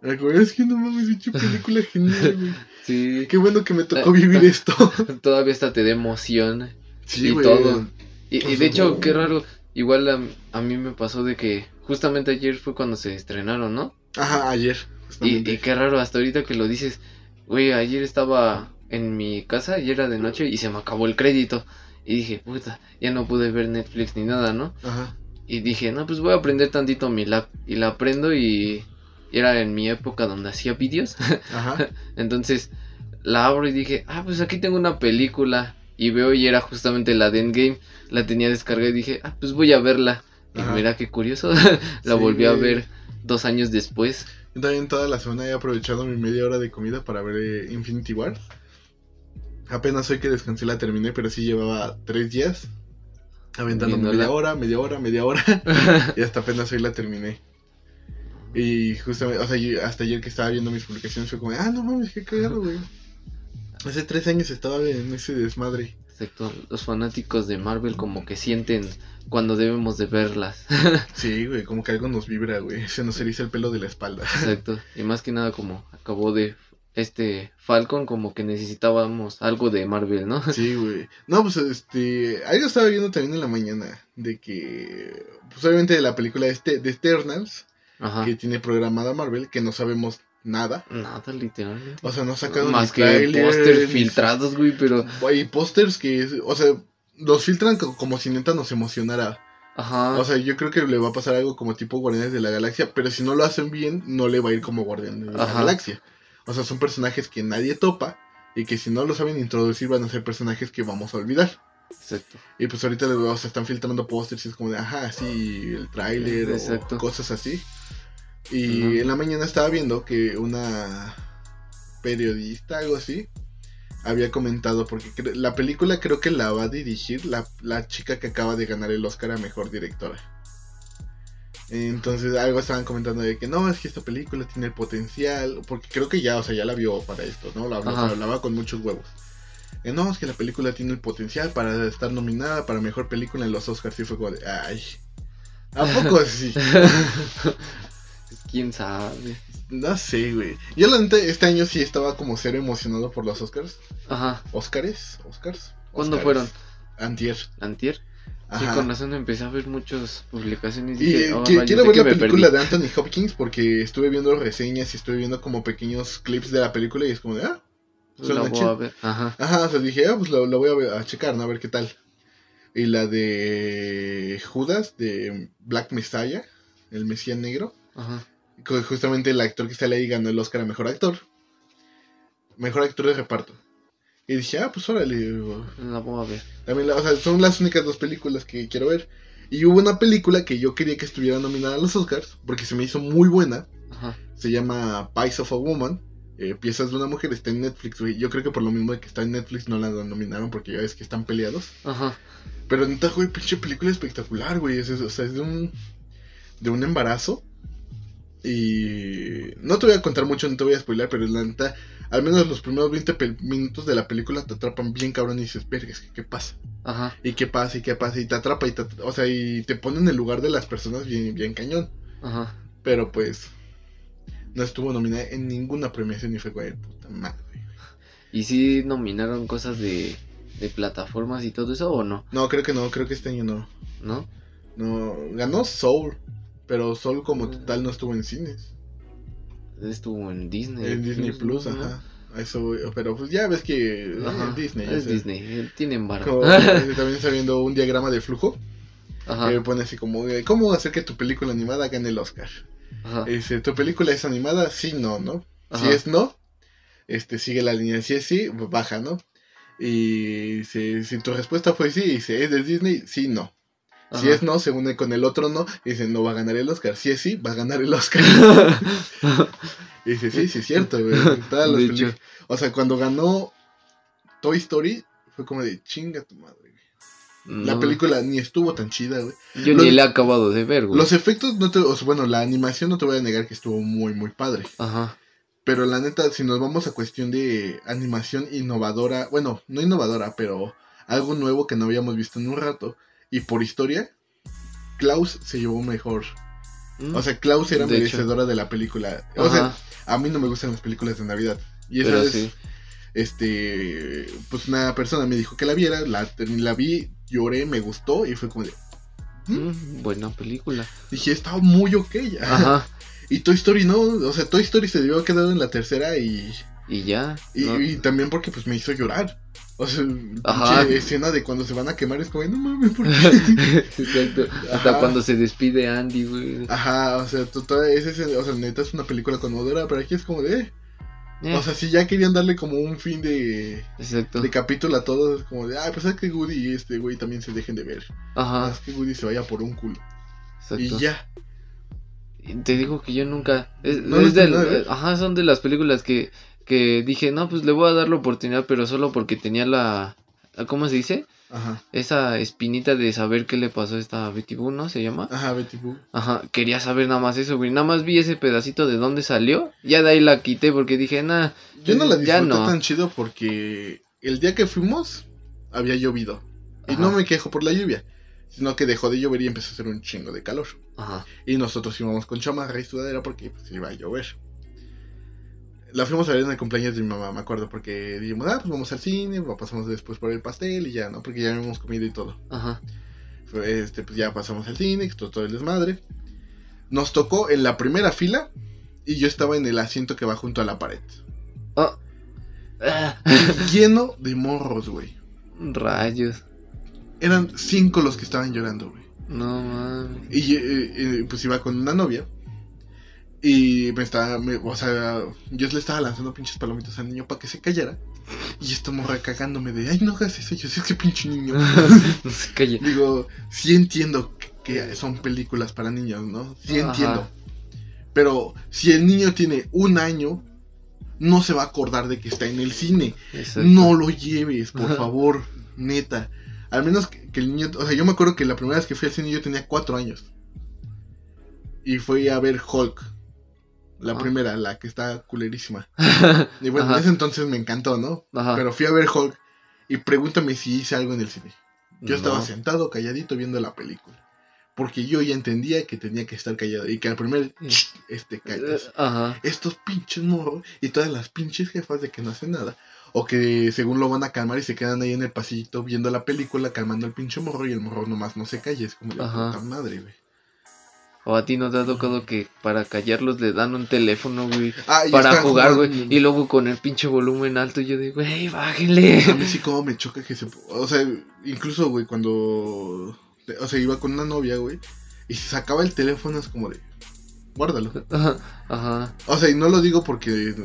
Es que no mames, hecho película genial, güey. Sí. Qué bueno que me tocó vivir esto. Todavía hasta te da emoción. Sí, y todo. Y, de hecho, qué raro. Igual a, mí me pasó de que justamente ayer fue cuando se estrenaron, ¿no? Ajá, ayer. Y, qué raro, hasta ahorita que lo dices, güey, ayer estaba en mi casa y era de noche y se me acabó el crédito. Y dije, puta, ya no pude ver Netflix ni nada, ¿no? Ajá. Y dije, no, pues voy a aprender tantito mi lap. Y la aprendo y era en mi época donde hacía vídeos. Ajá. Entonces la abro y dije, ah, pues aquí tengo una película. Y veo y era justamente la de Endgame. La tenía descargada y dije, ah, pues voy a verla. Y mira qué curioso. la volví a ver dos años después. Yo también toda la semana he aprovechado mi media hora de comida para ver eh, Infinity War. Apenas hoy que descansé la terminé, pero sí llevaba tres días. Aventando media hora, media hora, media hora. y hasta apenas hoy la terminé. Y justamente, o sea, hasta ayer que estaba viendo mis publicaciones fue como, ah, no mames, qué cagado, güey. Hace tres años estaba en ese desmadre. Exacto, los fanáticos de Marvel como que sienten cuando debemos de verlas. sí, güey, como que algo nos vibra, güey. Se nos eriza el pelo de la espalda. Exacto, y más que nada como acabó de este Falcon, como que necesitábamos algo de Marvel, ¿no? Sí, güey. No, pues este, algo estaba viendo también en la mañana, de que, pues obviamente de la película este, de Eternals, que tiene programada Marvel, que no sabemos nada. Nada, literal. O sea, no ha sacado Más que pósters filtrados, güey, pero. Hay pósters que, o sea, los filtran como si neta nos emocionara. Ajá. O sea, yo creo que le va a pasar algo como tipo Guardianes de la Galaxia, pero si no lo hacen bien, no le va a ir como Guardianes de la Galaxia. O sea, son personajes que nadie topa y que si no lo saben introducir van a ser personajes que vamos a olvidar. Exacto. Y pues ahorita o sea, están filtrando pósters y es como de, ajá, sí, el tráiler o cosas así. Y en la mañana estaba viendo que una periodista, algo así, había comentado, porque la película creo que la va a dirigir la, la chica que acaba de ganar el Oscar a Mejor Directora. Entonces algo estaban comentando de que no, es que esta película tiene el potencial, porque creo que ya, o sea, ya la vio para esto, ¿no? La hablaba con muchos huevos. Que no, es que la película tiene el potencial para estar nominada para mejor película en los Oscars. Y fue como de, ay, ¿a poco sí? ¿Quién sabe? No sé, güey. Yo la neta, este año sí estaba como cero emocionado por los Oscars. Ajá. ¿Oscars? ¿Oscars? ¿Cuándo fueron? Antier. ¿Antier? Sí, con razón empecé a ver muchas publicaciones. Y, oh, quiero ver la película de Anthony Hopkins porque estuve viendo reseñas y estuve viendo como pequeños clips de la película y es como de, ah, la voy a ver. Ajá. Ajá, o sea, dije, ah, pues lo, voy a, checar, ¿no? A ver qué tal. Y la de Judas, de Black Messiah, el Mesías Negro. Ajá. Justamente el actor que está ahí ganó el Oscar a Mejor Actor. Mejor Actor de Reparto. Y dije, ah, pues órale. La puedo ver. También, o sea, son las únicas dos películas que quiero ver. Y hubo una película que yo quería que estuviera nominada a los Oscars, porque se me hizo muy buena. Ajá. Se llama Pies of a Woman. Eh, Piezas de una mujer está en Netflix, güey. Yo creo que por lo mismo de que está en Netflix no la nominaron porque ya ves que están peleados. Ajá. Pero neta, güey, pinche película espectacular, güey. Es, o sea, es de un, de un embarazo. Y no te voy a contar mucho, no te voy a spoiler, pero la neta al menos los primeros 20 minutos de la película te atrapan bien cabrón y dices, vergas, ¿qué, pasa? Ajá. ¿Y qué pasa? ¿Y qué pasa? Y te atrapa y te, o sea, y te pone en el lugar de las personas bien, bien cañón. Ajá. Pero pues no estuvo nominada en ninguna premiación y fue güey, puta madre. ¿Y si nominaron cosas de, de plataformas y todo eso o no? No, creo que no, creo que este año no. ¿No? No, ganó Soul, pero Soul como ah. total no estuvo en cines estuvo en Disney. En Disney Plus, ajá. Eso, pero pues ya ves que ajá, Disney. Es Disney, eh, tienen barro. también está viendo un diagrama de flujo. Ajá. Que pone así como, ¿cómo hacer que tu película animada gane el Oscar? Ajá. Dice, ¿tu película es animada? Sí, no, ¿no? Si es no, este sigue la línea. Si es sí, baja, ¿no? Y si, si tu respuesta fue sí, dice, ¿es de Disney? Sí, no. Si es no, se une con el otro no y dice, no va a ganar el Oscar. Si es sí, va a ganar el Oscar. y dice, sí, sí, es cierto, güey. O sea, cuando ganó Toy Story, fue como de chinga tu madre, La película ni estuvo tan chida, güey. Yo ni la he acabado de ver, güey. Los efectos, no te, o sea, bueno, la animación no te voy a negar que estuvo muy, muy padre. Ajá. Pero la neta, si nos vamos a cuestión de animación innovadora, bueno, no innovadora, pero algo nuevo que no habíamos visto en un rato, y por historia, Klaus se llevó mejor. Mm. O sea, Klaus era merecedora de la película. O sea, a mí no me gustan las películas de Navidad. Y esa vez, este, pues una persona me dijo que la viera, la, la vi, lloré, me gustó y fue como de... ¿Mm? Mm, buena película. Dije, estaba muy ok. Ajá. Y Toy Story no, o sea, Toy Story se debió quedado en la tercera y... Y ya. y también porque pues me hizo llorar. O sea, Ajá. escena de cuando se van a quemar es como, no mames, ¿por qué? Exacto. Hasta cuando se despide Andy, güey. Ajá, o sea, toda ese, o sea, neta es una película conmovedora, pero aquí es como de. Eh. O sea, si ya querían darle como un fin de. Exacto. De capítulo a todos, como de, ah, pues es que Woody y este güey también se dejen de ver. Ajá. Es que Woody se vaya por un culo. Exacto. Y ya. Te digo que yo nunca. no, es de, ajá, son de las películas que que dije, no, pues le voy a dar la oportunidad, pero solo porque tenía la, ¿cómo se dice? Ajá. Esa espinita de saber qué le pasó a esta Betty Boo, ¿no? ¿Se llama? Ajá, Betty Boo. Ajá, quería saber nada más eso, güey. Nada más vi ese pedacito de dónde salió. Ya de ahí la quité porque dije, nada. Yo no la disfruté tan chido porque el día que fuimos había llovido. Y no me quejo por la lluvia, sino que dejó de llover y empezó a hacer un chingo de calor. Ajá. Y nosotros íbamos con chamarra y sudadera porque pues, iba a llover la fuimos a ver en el cumpleaños de mi mamá, me acuerdo, porque dijimos, ah, pues vamos al cine, pasamos después por el pastel y ya, ¿no? Porque ya habíamos comido y todo. Ajá. este, pues ya pasamos al cine, todo, todo el desmadre. Nos tocó en la primera fila y yo estaba en el asiento que va junto a la pared. Oh. Lleno de morros, güey. Rayos. Eran cinco los que estaban llorando, güey. No mames. Y eh, eh, pues iba con una novia. Y me estaba, o sea, yo le estaba lanzando pinches palomitas al niño para que se callara. Y esto morra cagándome de, ay, no hagas eso. Yo sé que pinche niño. no se calle. Digo, sí entiendo que son películas para niños, ¿no? Sí entiendo. Pero si el niño tiene un año, no se va a acordar de que está en el cine. No lo lleves, por favor, neta. Al menos que, que, el niño, o sea, yo me acuerdo que la primera vez que fui al cine yo tenía cuatro años. Y fui a ver Hulk. La primera, la que está culerísima. y bueno, en ese entonces me encantó, ¿no? Pero fui a ver Hulk Y pregúntame si hice algo en el cine. Yo estaba sentado, calladito, viendo la película. Porque yo ya entendía que tenía que estar callado. Y que al primer, este, callas. Ajá. Estos pinches morros y todas las pinches jefas de que no hacen nada. O que según lo van a calmar y se quedan ahí en el pasillito viendo la película, calmando al pinche morro y el morro nomás no se calle. Es como la puta madre, güey. O a ti no te ha tocado que para callarlos le dan un teléfono, güey. Ah, para jugar, güey. Y luego con el pinche volumen alto yo digo, güey, bájenle. A mí sí como me choca que se... O sea, incluso, güey, cuando... O sea, iba con una novia, güey. Y se sacaba el teléfono, es como de... Guárdalo. Ajá. Ajá. O sea, y no lo digo porque,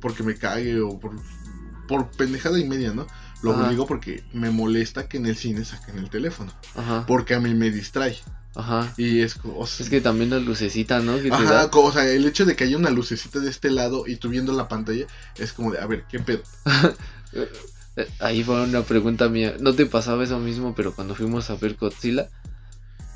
porque me cague o por, por pendejada y media, ¿no? Lo digo porque me molesta que en el cine saquen el teléfono. Ajá. Porque a mí me distrae. Ajá. Y es, es que también la lucecita, ¿no? Ajá, o sea, el hecho de que haya una lucecita de este lado y tú viendo la pantalla es como de, a ver, ¿qué pedo? Ahí fue una pregunta mía. ¿No te pasaba eso mismo, pero cuando fuimos a ver Godzilla?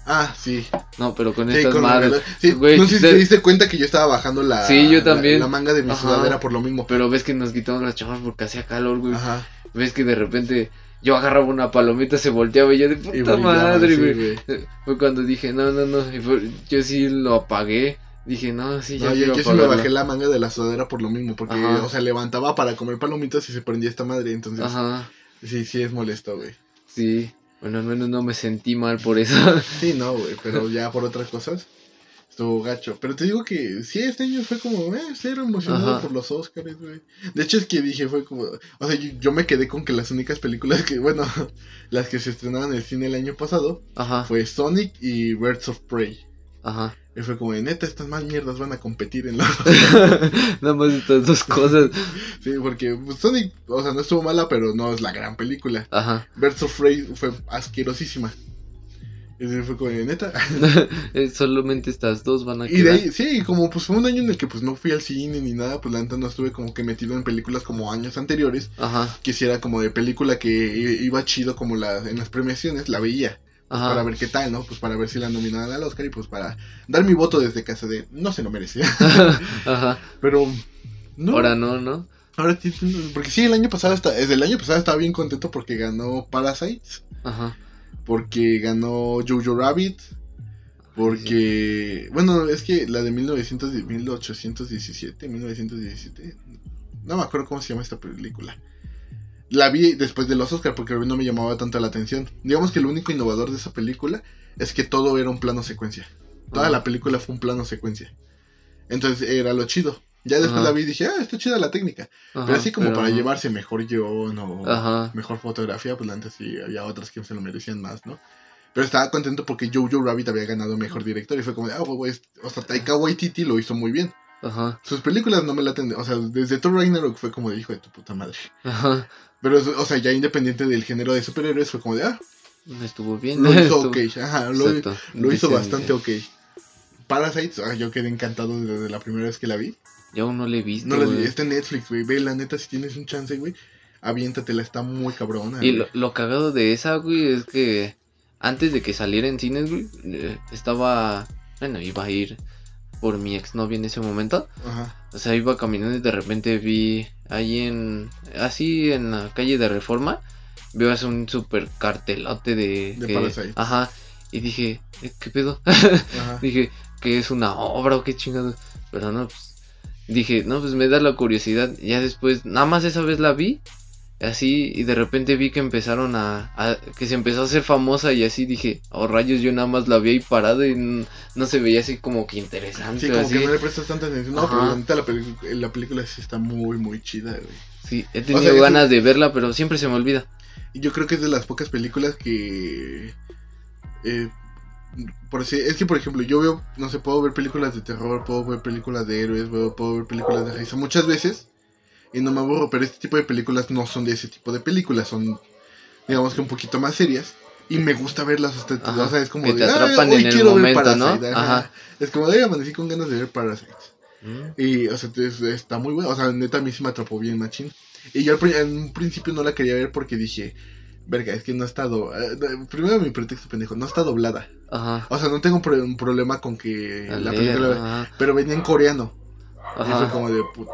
Ah, sí. No, pero con estas madres. Sí, no sé si te diste cuenta que yo estaba bajando la, sí, yo también. la, manga de mi sudadera por lo mismo. Pero ves que nos quitamos las chamas porque hacía calor, güey. Ajá. Ves que de repente yo agarraba una palomita, se volteaba y yo de puta madre, güey. Fue cuando dije, no, no, no. yo sí lo apagué. Dije, no, sí, ya. No, yo, sí me bajé la manga de la sudadera por lo mismo, porque, o sea, levantaba para comer palomitas y se prendía esta madre, entonces. Ajá. Sí, sí es molesto, güey. Sí. Bueno, al menos no me sentí mal por eso. Sí, no, güey, pero ya por otras cosas estuvo gacho. Pero te digo que sí, este año fue como, eh, cero emocionado por los Oscars, güey. De hecho, es que dije, fue como, o sea, yo, me quedé con que las únicas películas que, bueno, las que se estrenaron en el cine el año pasado, Ajá. fue Sonic y Birds of Prey. Ajá. Y fue como, de, neta, estas más mierdas van a competir en la... Nada más estas dos cosas. sí, porque pues, Sonic, o sea, no estuvo mala, pero no es la gran película. Ajá. Birds of Prey fue asquerosísima. Y fue como neta. Eh, solamente estas dos van a quedar. Y de ahí, sí, como pues fue un año en el que pues no fui al cine ni nada, pues la neta no estuve como que metido en películas como años anteriores. Ajá. Quisiera como de película que iba chido como la, en las premiaciones, la veía. Pues, para ver qué tal, ¿no? Pues para ver si la nominaban al Oscar y pues para dar mi voto desde casa de no se lo merecía. Ajá. Pero no. Ahora no, ¿no? Ahora porque sí, el año pasado, hasta, desde el año pasado estaba bien contento porque ganó Parasites. Ajá porque ganó Jojo Rabbit, porque, bueno, es que la de 1900, 1817, 1917, no me acuerdo cómo se llama esta película. La vi después de los Oscar porque no me llamaba tanto la atención. Digamos que lo único innovador de esa película es que todo era un plano secuencia. Toda la película fue un plano secuencia. Entonces era lo chido. Ya después la vi y dije, ah, está chida la técnica. pero así como para llevarse mejor yo o mejor fotografía, pues antes sí había otras que se lo merecían más, ¿no? Pero estaba contento porque Jojo Rabbit había ganado mejor director y fue como, ah, pues, o sea, Taika Waititi lo hizo muy bien. Ajá. Sus películas no me la o sea, desde Thor Ragnarok fue como de hijo de tu puta madre. Ajá. Pero, o sea, ya independiente del género de superhéroes fue como de, ah. Estuvo bien. Lo hizo ok, ajá, lo, lo hizo bastante ok. Parasites, ah, yo quedé encantado desde la primera vez que la vi. Yo aún no le he visto. No la vi, está en Netflix, güey. Ve, la neta, si tienes un chance, güey, aviéntatela, está muy cabrona. Y lo, cagado de esa, güey, es que antes de que saliera en cines, güey, eh, estaba. Bueno, iba a ir por mi exnovia en ese momento. Ajá. O sea, iba caminando y de repente vi ahí en. Así en la calle de Reforma. Veo así un super cartelote de. De Ajá. Y dije, eh, ¿qué pedo? Ajá. dije, que es una obra o qué chingado. Pero no, pues dije, no, pues me da la curiosidad. Ya después, nada más esa vez la vi. Así, y de repente vi que empezaron a, que se empezó a hacer famosa y así dije, oh rayos, yo nada más la vi ahí parada y no, se veía así como que interesante. Sí, como que no le prestas tanta atención. No, pero la, la, película sí está muy, muy chida, güey. Sí, he tenido ganas de verla, pero siempre se me olvida. Y yo creo que es de las pocas películas que eh, por si, es que por ejemplo yo veo, no sé, puedo ver películas de terror, puedo ver películas de héroes, puedo, ver películas de risa muchas veces y no me aburro, pero este tipo de películas no son de ese tipo de películas, son digamos que un poquito más serias y me gusta verlas hasta, o sea, es como que te atrapan en el momento, ¿no? Ajá. Es como de amanecí con ganas de ver Parasites. Mm. Y, o sea, está muy bueno. O sea, neta, a mí sí me atrapó bien, machín. Y yo en un principio no la quería ver porque dije, Verga, es que no está doblada. Eh, primero mi pretexto pendejo, no está doblada. Ajá. O sea, no tengo un, problema con que la película. Pero venía en coreano. Ajá. Y fue como de puta.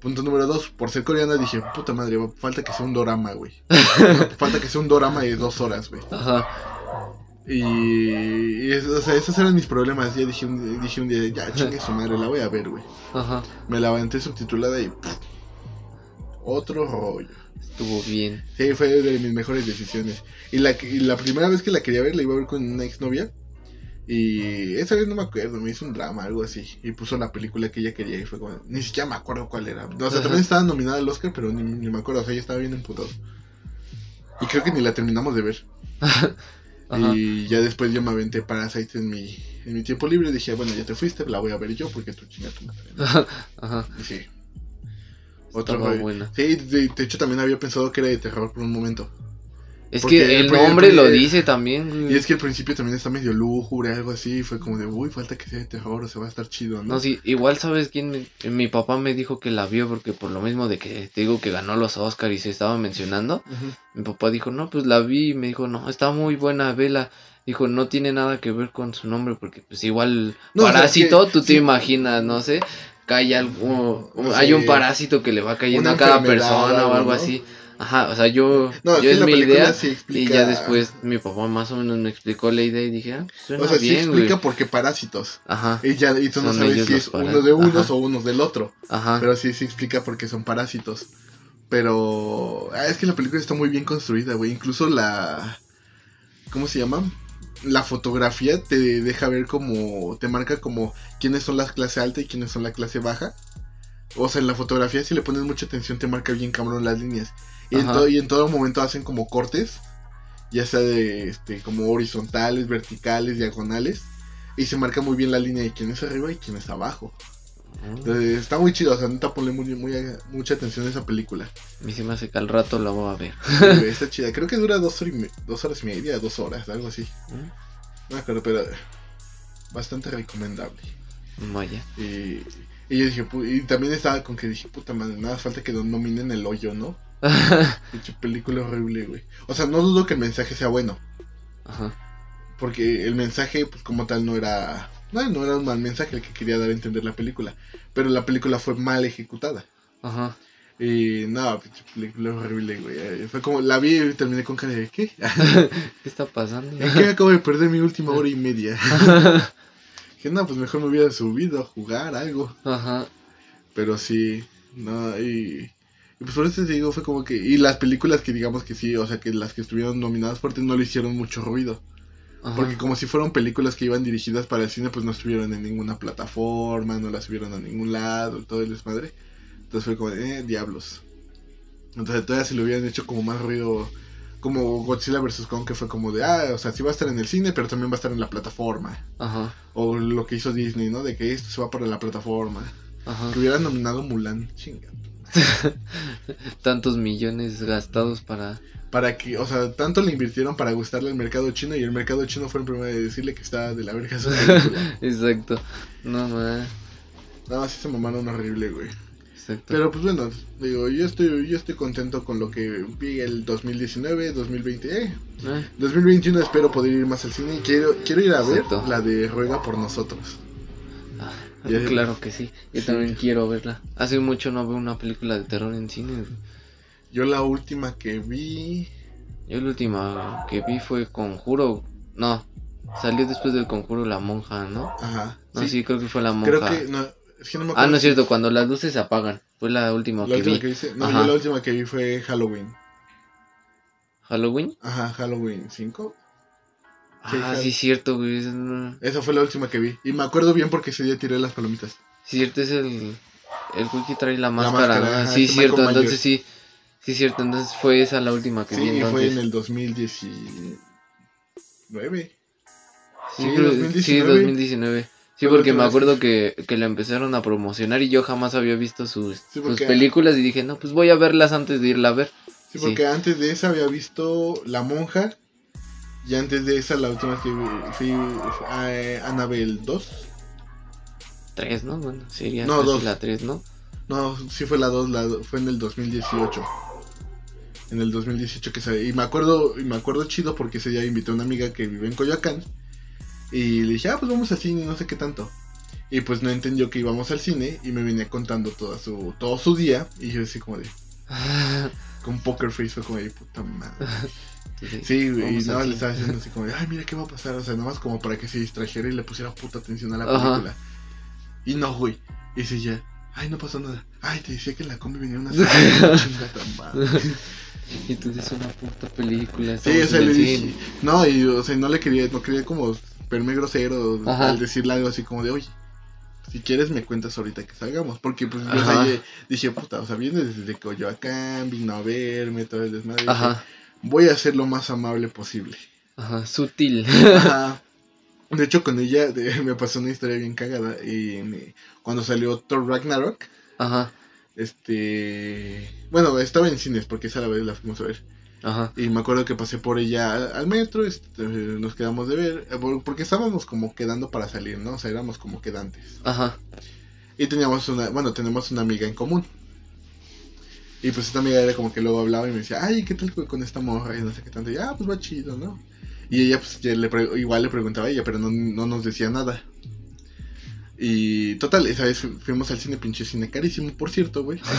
Punto número dos, por ser coreana dije, puta madre, falta que sea un drama, güey. falta que sea un drama de dos horas, güey. Ajá. Y, o sea, esos eran mis problemas. Ya dije un, dije un día, ya chingue su madre, la voy a ver, güey. Ajá. Me la aventé subtitulada y. otro rollo. Estuvo bien. Sí, fue de mis mejores decisiones. Y la, y la primera vez que la quería ver, la iba a ver con una exnovia. Y esa vez no me acuerdo, me hizo un drama, algo así. Y puso la película que ella quería y fue como, ni siquiera me acuerdo cuál era. O sea, también estaba nominada al Oscar, pero ni, me acuerdo, o sea, ella estaba bien emputado. Y creo que ni la terminamos de ver. Y ya después yo me aventé Parasite en mi, en mi tiempo libre. Dije, bueno, ya te fuiste, la voy a ver yo porque tú chingas tu madre. Ajá. sí. Otra buena. Sí, de, hecho también había pensado que era de terror por un momento. Es que el nombre lo dice también. Y es que al principio también está medio lúgubre, algo así. Fue como de, uy, falta que sea de terror, o se va a estar chido, ¿no? No, sí, igual sabes quién. Mi papá me dijo que la vio porque por lo mismo de que te digo que ganó los Oscars y se estaba mencionando. Mi papá dijo, no, pues la vi y me dijo, no, está muy buena, vela. Dijo, no tiene nada que ver con su nombre porque, pues igual, parásito, tú te imaginas, no sé, cae algo. hay un parásito que le va cayendo a cada persona o algo así. Ajá, o sea, yo, yo es mi idea y ya después mi papá más o menos me explicó la idea y dije, ah, suena O sea, sí explica por qué parásitos. Ajá. Y, ya, y tú no sabes si es uno de unos o unos del otro. Ajá. Pero sí, sí explica por qué son parásitos. Pero ah, es que la película está muy bien construida, güey. Incluso la... ¿Cómo se llama? La fotografía te deja ver como... Te marca como quiénes son la clase alta y quiénes son la clase baja. O sea, en la fotografía si le pones mucha atención te marca bien cabrón las líneas. Y en, todo, y en todo momento hacen como cortes, ya sea de este, como horizontales, verticales, diagonales. Y se marca muy bien la línea de quién es arriba y quién es abajo. Entonces, está muy chido, o sea, neta ponle muy, muy, mucha atención a esa película. A mí se me hace que al rato la voy a ver. está chida, creo que dura dos horas y, dos horas y media, dos horas, algo así. No me acuerdo, pero bastante recomendable. Vaya. Y, y yo dije, y también estaba con que dije, puta madre, nada falta que nominen el hoyo, ¿no? película horrible, güey. O sea, no dudo que el mensaje sea bueno. Ajá. Porque el mensaje, pues como tal, no era. No, no era un mal mensaje el que quería dar a entender la película. Pero la película fue mal ejecutada. Ajá. Y nada, pinche película horrible, güey. Eh, fue como, la vi y terminé con cara de ¿qué? ¿Qué está pasando? ¿En qué acabo de perder mi última hora y media? que no, pues mejor me hubiera subido a jugar algo. Ajá. Pero sí, no, y y pues por eso te digo, fue como que. Y las películas que digamos que sí, o sea, que las que estuvieron nominadas fuertes no le hicieron mucho ruido. Porque como si fueron películas que iban dirigidas para el cine, pues no estuvieron en ninguna plataforma, no las subieron a ningún lado, todo el desmadre. Entonces fue como, eh, diablos. Entonces todavía si lo hubieran hecho como más ruido, como Godzilla vs. Kong, que fue como de, ah, o sea, sí va a estar en el cine, pero también va a estar en la plataforma. Ajá. O lo que hizo Disney, ¿no? De que esto se va para la plataforma. Ajá. Que hubieran nominado Mulan, chinga. Tantos millones gastados para... Para que, o sea, tanto le invirtieron para gustarle al mercado chino y el mercado chino fue el primero de decirle que estaba de la verga Exacto. No, man. No, así se mamaron horrible, güey. Exacto. Pero pues bueno, digo, yo estoy, yo estoy contento con lo que vi el 2019, 2020. Eh. 2021 espero poder ir más al cine quiero, quiero ir a ver la de Ruega por nosotros. claro que sí. Yo también quiero verla. Hace mucho no veo una película de terror en cine. Yo la última que vi. Yo la última que vi fue Conjuro. No, salió después del Conjuro la monja, ¿no? Ajá. No, sí, creo que fue la monja. Creo que no. Es que no me acuerdo ah, no es cierto, cuando las luces se apagan. Fue la última que vi. no, yo la última que vi fue Halloween. ¿Halloween? Ajá, Halloween 5 ah, sí, cierto, güey. Esa fue la última que vi. Y me acuerdo bien porque ese día tiré las palomitas. Cierto, es el. El güey que trae la máscara. sí, cierto, entonces sí. Sí, cierto, entonces fue esa la última que vi. Sí, fue en el 2019. Sí, 2019. Sí, 2019. Sí, porque me acuerdo que, que la empezaron a promocionar y yo jamás había visto sus, sus películas y dije, no, pues voy a verlas antes de irla a ver. Sí, porque antes de esa había visto La Monja, y antes de esa, la última que fui, eh, Annabelle 2. 3, ¿no? Bueno, sería no, la 3, ¿no? No, sí fue la 2, la, fue en el 2018. En el 2018 que salió. Y me acuerdo, y me acuerdo chido porque ese día invité a una amiga que vive en Coyoacán. Y le dije, ah, pues vamos al cine, no sé qué tanto. Y pues no entendió que íbamos al cine y me venía contando todo su, todo su día. Y yo así como de... con poker face fue como de puta madre. Sí, güey, y nada le estaba diciendo así como de, ay, mira qué va a pasar. O sea, nada más como para que se distrajera y le pusiera puta atención a la película. Y no, güey. Y dice ya, ay, no pasó nada. Ay, te decía que en la combi venía una chinga tan madre. Y dices una puta película. Sí, o sea, le dije, no, y o sea, no le quería, no quería como verme grosero al decirle algo así como de, oye, si quieres me cuentas ahorita que salgamos. Porque pues yo dije, puta, o sea, viene desde Coyoacán, vino a verme, todo el desmadre. Ajá. voy a ser lo más amable posible. Ajá, sutil. Ajá. De hecho, con ella me pasó una historia bien cagada. Y cuando salió Thor Ragnarok. Ajá. Este. Bueno, estaba en cines porque esa la vez la fuimos a ver. Ajá. Y me acuerdo que pasé por ella al, metro, este, nos quedamos de ver, eh, porque estábamos como quedando para salir, ¿no? O sea, éramos como quedantes. Ajá. Y teníamos una, bueno, tenemos una amiga en común. Y pues esta amiga era como que luego hablaba y me decía, ay, ¿qué tal con esta morra? Y no sé qué tanto. Y ah, pues va chido, ¿no? Y ella, pues, le igual le preguntaba a ella, pero no, no nos decía nada. Y total, esa vez fuimos al cine, pinche cine carísimo, por cierto, güey.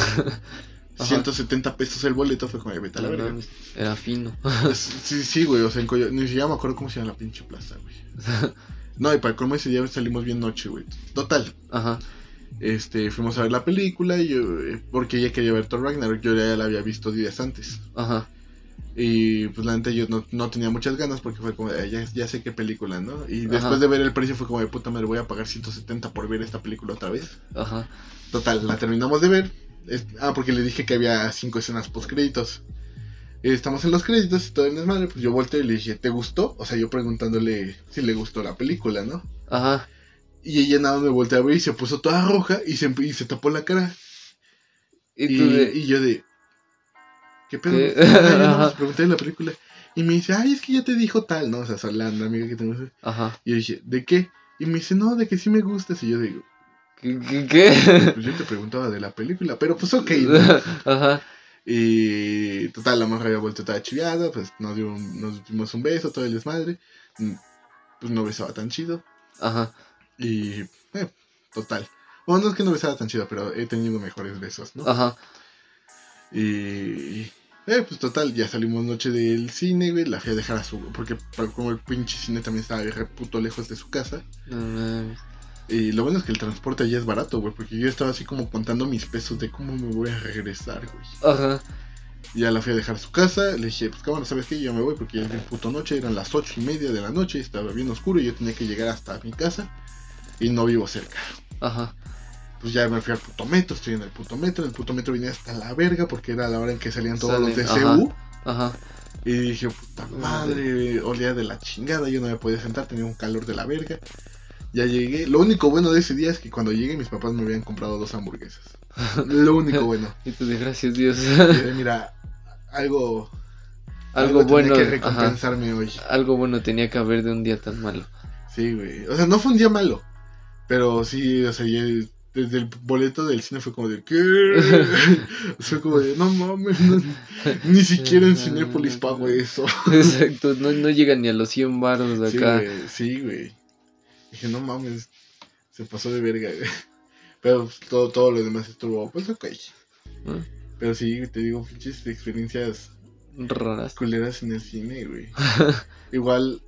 170 pesos el boleto fue como de vete a la verga. Era fino. sí, sí, güey, o sea, en Coyo... ni siquiera me acuerdo cómo se llama la pinche plaza, güey. no, y para el colmo ese día salimos bien noche, güey. Total. Ajá. Este, fuimos a ver la película y yo, eh, porque ella quería ver Thor Ragnarok, yo ya la había visto días antes. Ajá. Y pues la neta yo no, no, tenía muchas ganas porque fue como, ya, ya, sé qué película, ¿no? Y después de ver el precio fue como, de puta madre, voy a pagar 170 por ver esta película otra vez. Ajá. Total, la terminamos de ver ah, porque le dije que había cinco escenas post créditos. Estamos en los créditos y todo el desmadre. Pues yo volteé y le dije, ¿te gustó? O sea, yo preguntándole si le gustó la película, ¿no? Ajá. Y ella nada me volteó a ver y se puso toda roja y se, y se tapó la cara. Y, y, yo de. ¿Qué pedo? ¿Qué? Pues, pregunté de la película. Y me dice, ay, es que ya te dijo tal, ¿no? O sea, la amiga que tengo. Ajá. Y yo dije, ¿de qué? Y me dice, no, de que sí me gustas. Y yo digo, ¿Qué? Pues yo te preguntaba de la película, pero pues ok. Ajá. Y total, la mujer había vuelto toda chiviada, pues nos, dio nos dimos un beso, todo el desmadre. Mm, pues no besaba tan chido. Ajá. Y, eh, total. Bueno, no es que no besaba tan chido, pero he tenido mejores besos, ¿no? Ajá. Y, eh, pues total, ya salimos noche del cine, güey, la fui a dejar a su... Porque como el pinche cine también estaba re puto lejos de su casa. No, y lo bueno es que el transporte allá es barato, güey, porque yo estaba así como contando mis pesos de cómo me voy a regresar, güey. Ajá. Ya la fui a dejar a su casa, le dije, pues cabrón, ¿sabes qué? Yo me voy porque ya es bien puto noche, eran las ocho y media de la noche, estaba bien oscuro y yo tenía que llegar hasta mi casa y no vivo cerca. Ajá. Pues ya me fui al puto metro, estoy en el puto metro, en el puto metro vine hasta la verga porque era la hora en que salían todos los de CU. Ajá. Y dije, puta madre, olía de la chingada, yo no me podía sentar, tenía un calor de la verga. Ya llegué. Lo único bueno de ese día es que cuando llegué mis papás me habían comprado dos hamburguesas. Lo único bueno. y tú de gracias Dios. mira, algo... Algo, bueno. Tenía que recompensarme hoy. Algo bueno tenía que haber de un día tan malo. Sí, güey. O sea, no fue un día malo. Pero sí, o sea, desde el boleto del cine fue como de ¿qué? fue como de no mames, ni siquiera en Cinépolis pago eso. Exacto, no, no llega ni a los 100 baros de acá. Sí, güey. Dije, no mames, se pasó de verga, Pero todo, todo lo demás estuvo, pues ok. Ah. Pero sí, te digo, pinches experiencias raras. Culeras en el cine, güey. Igual,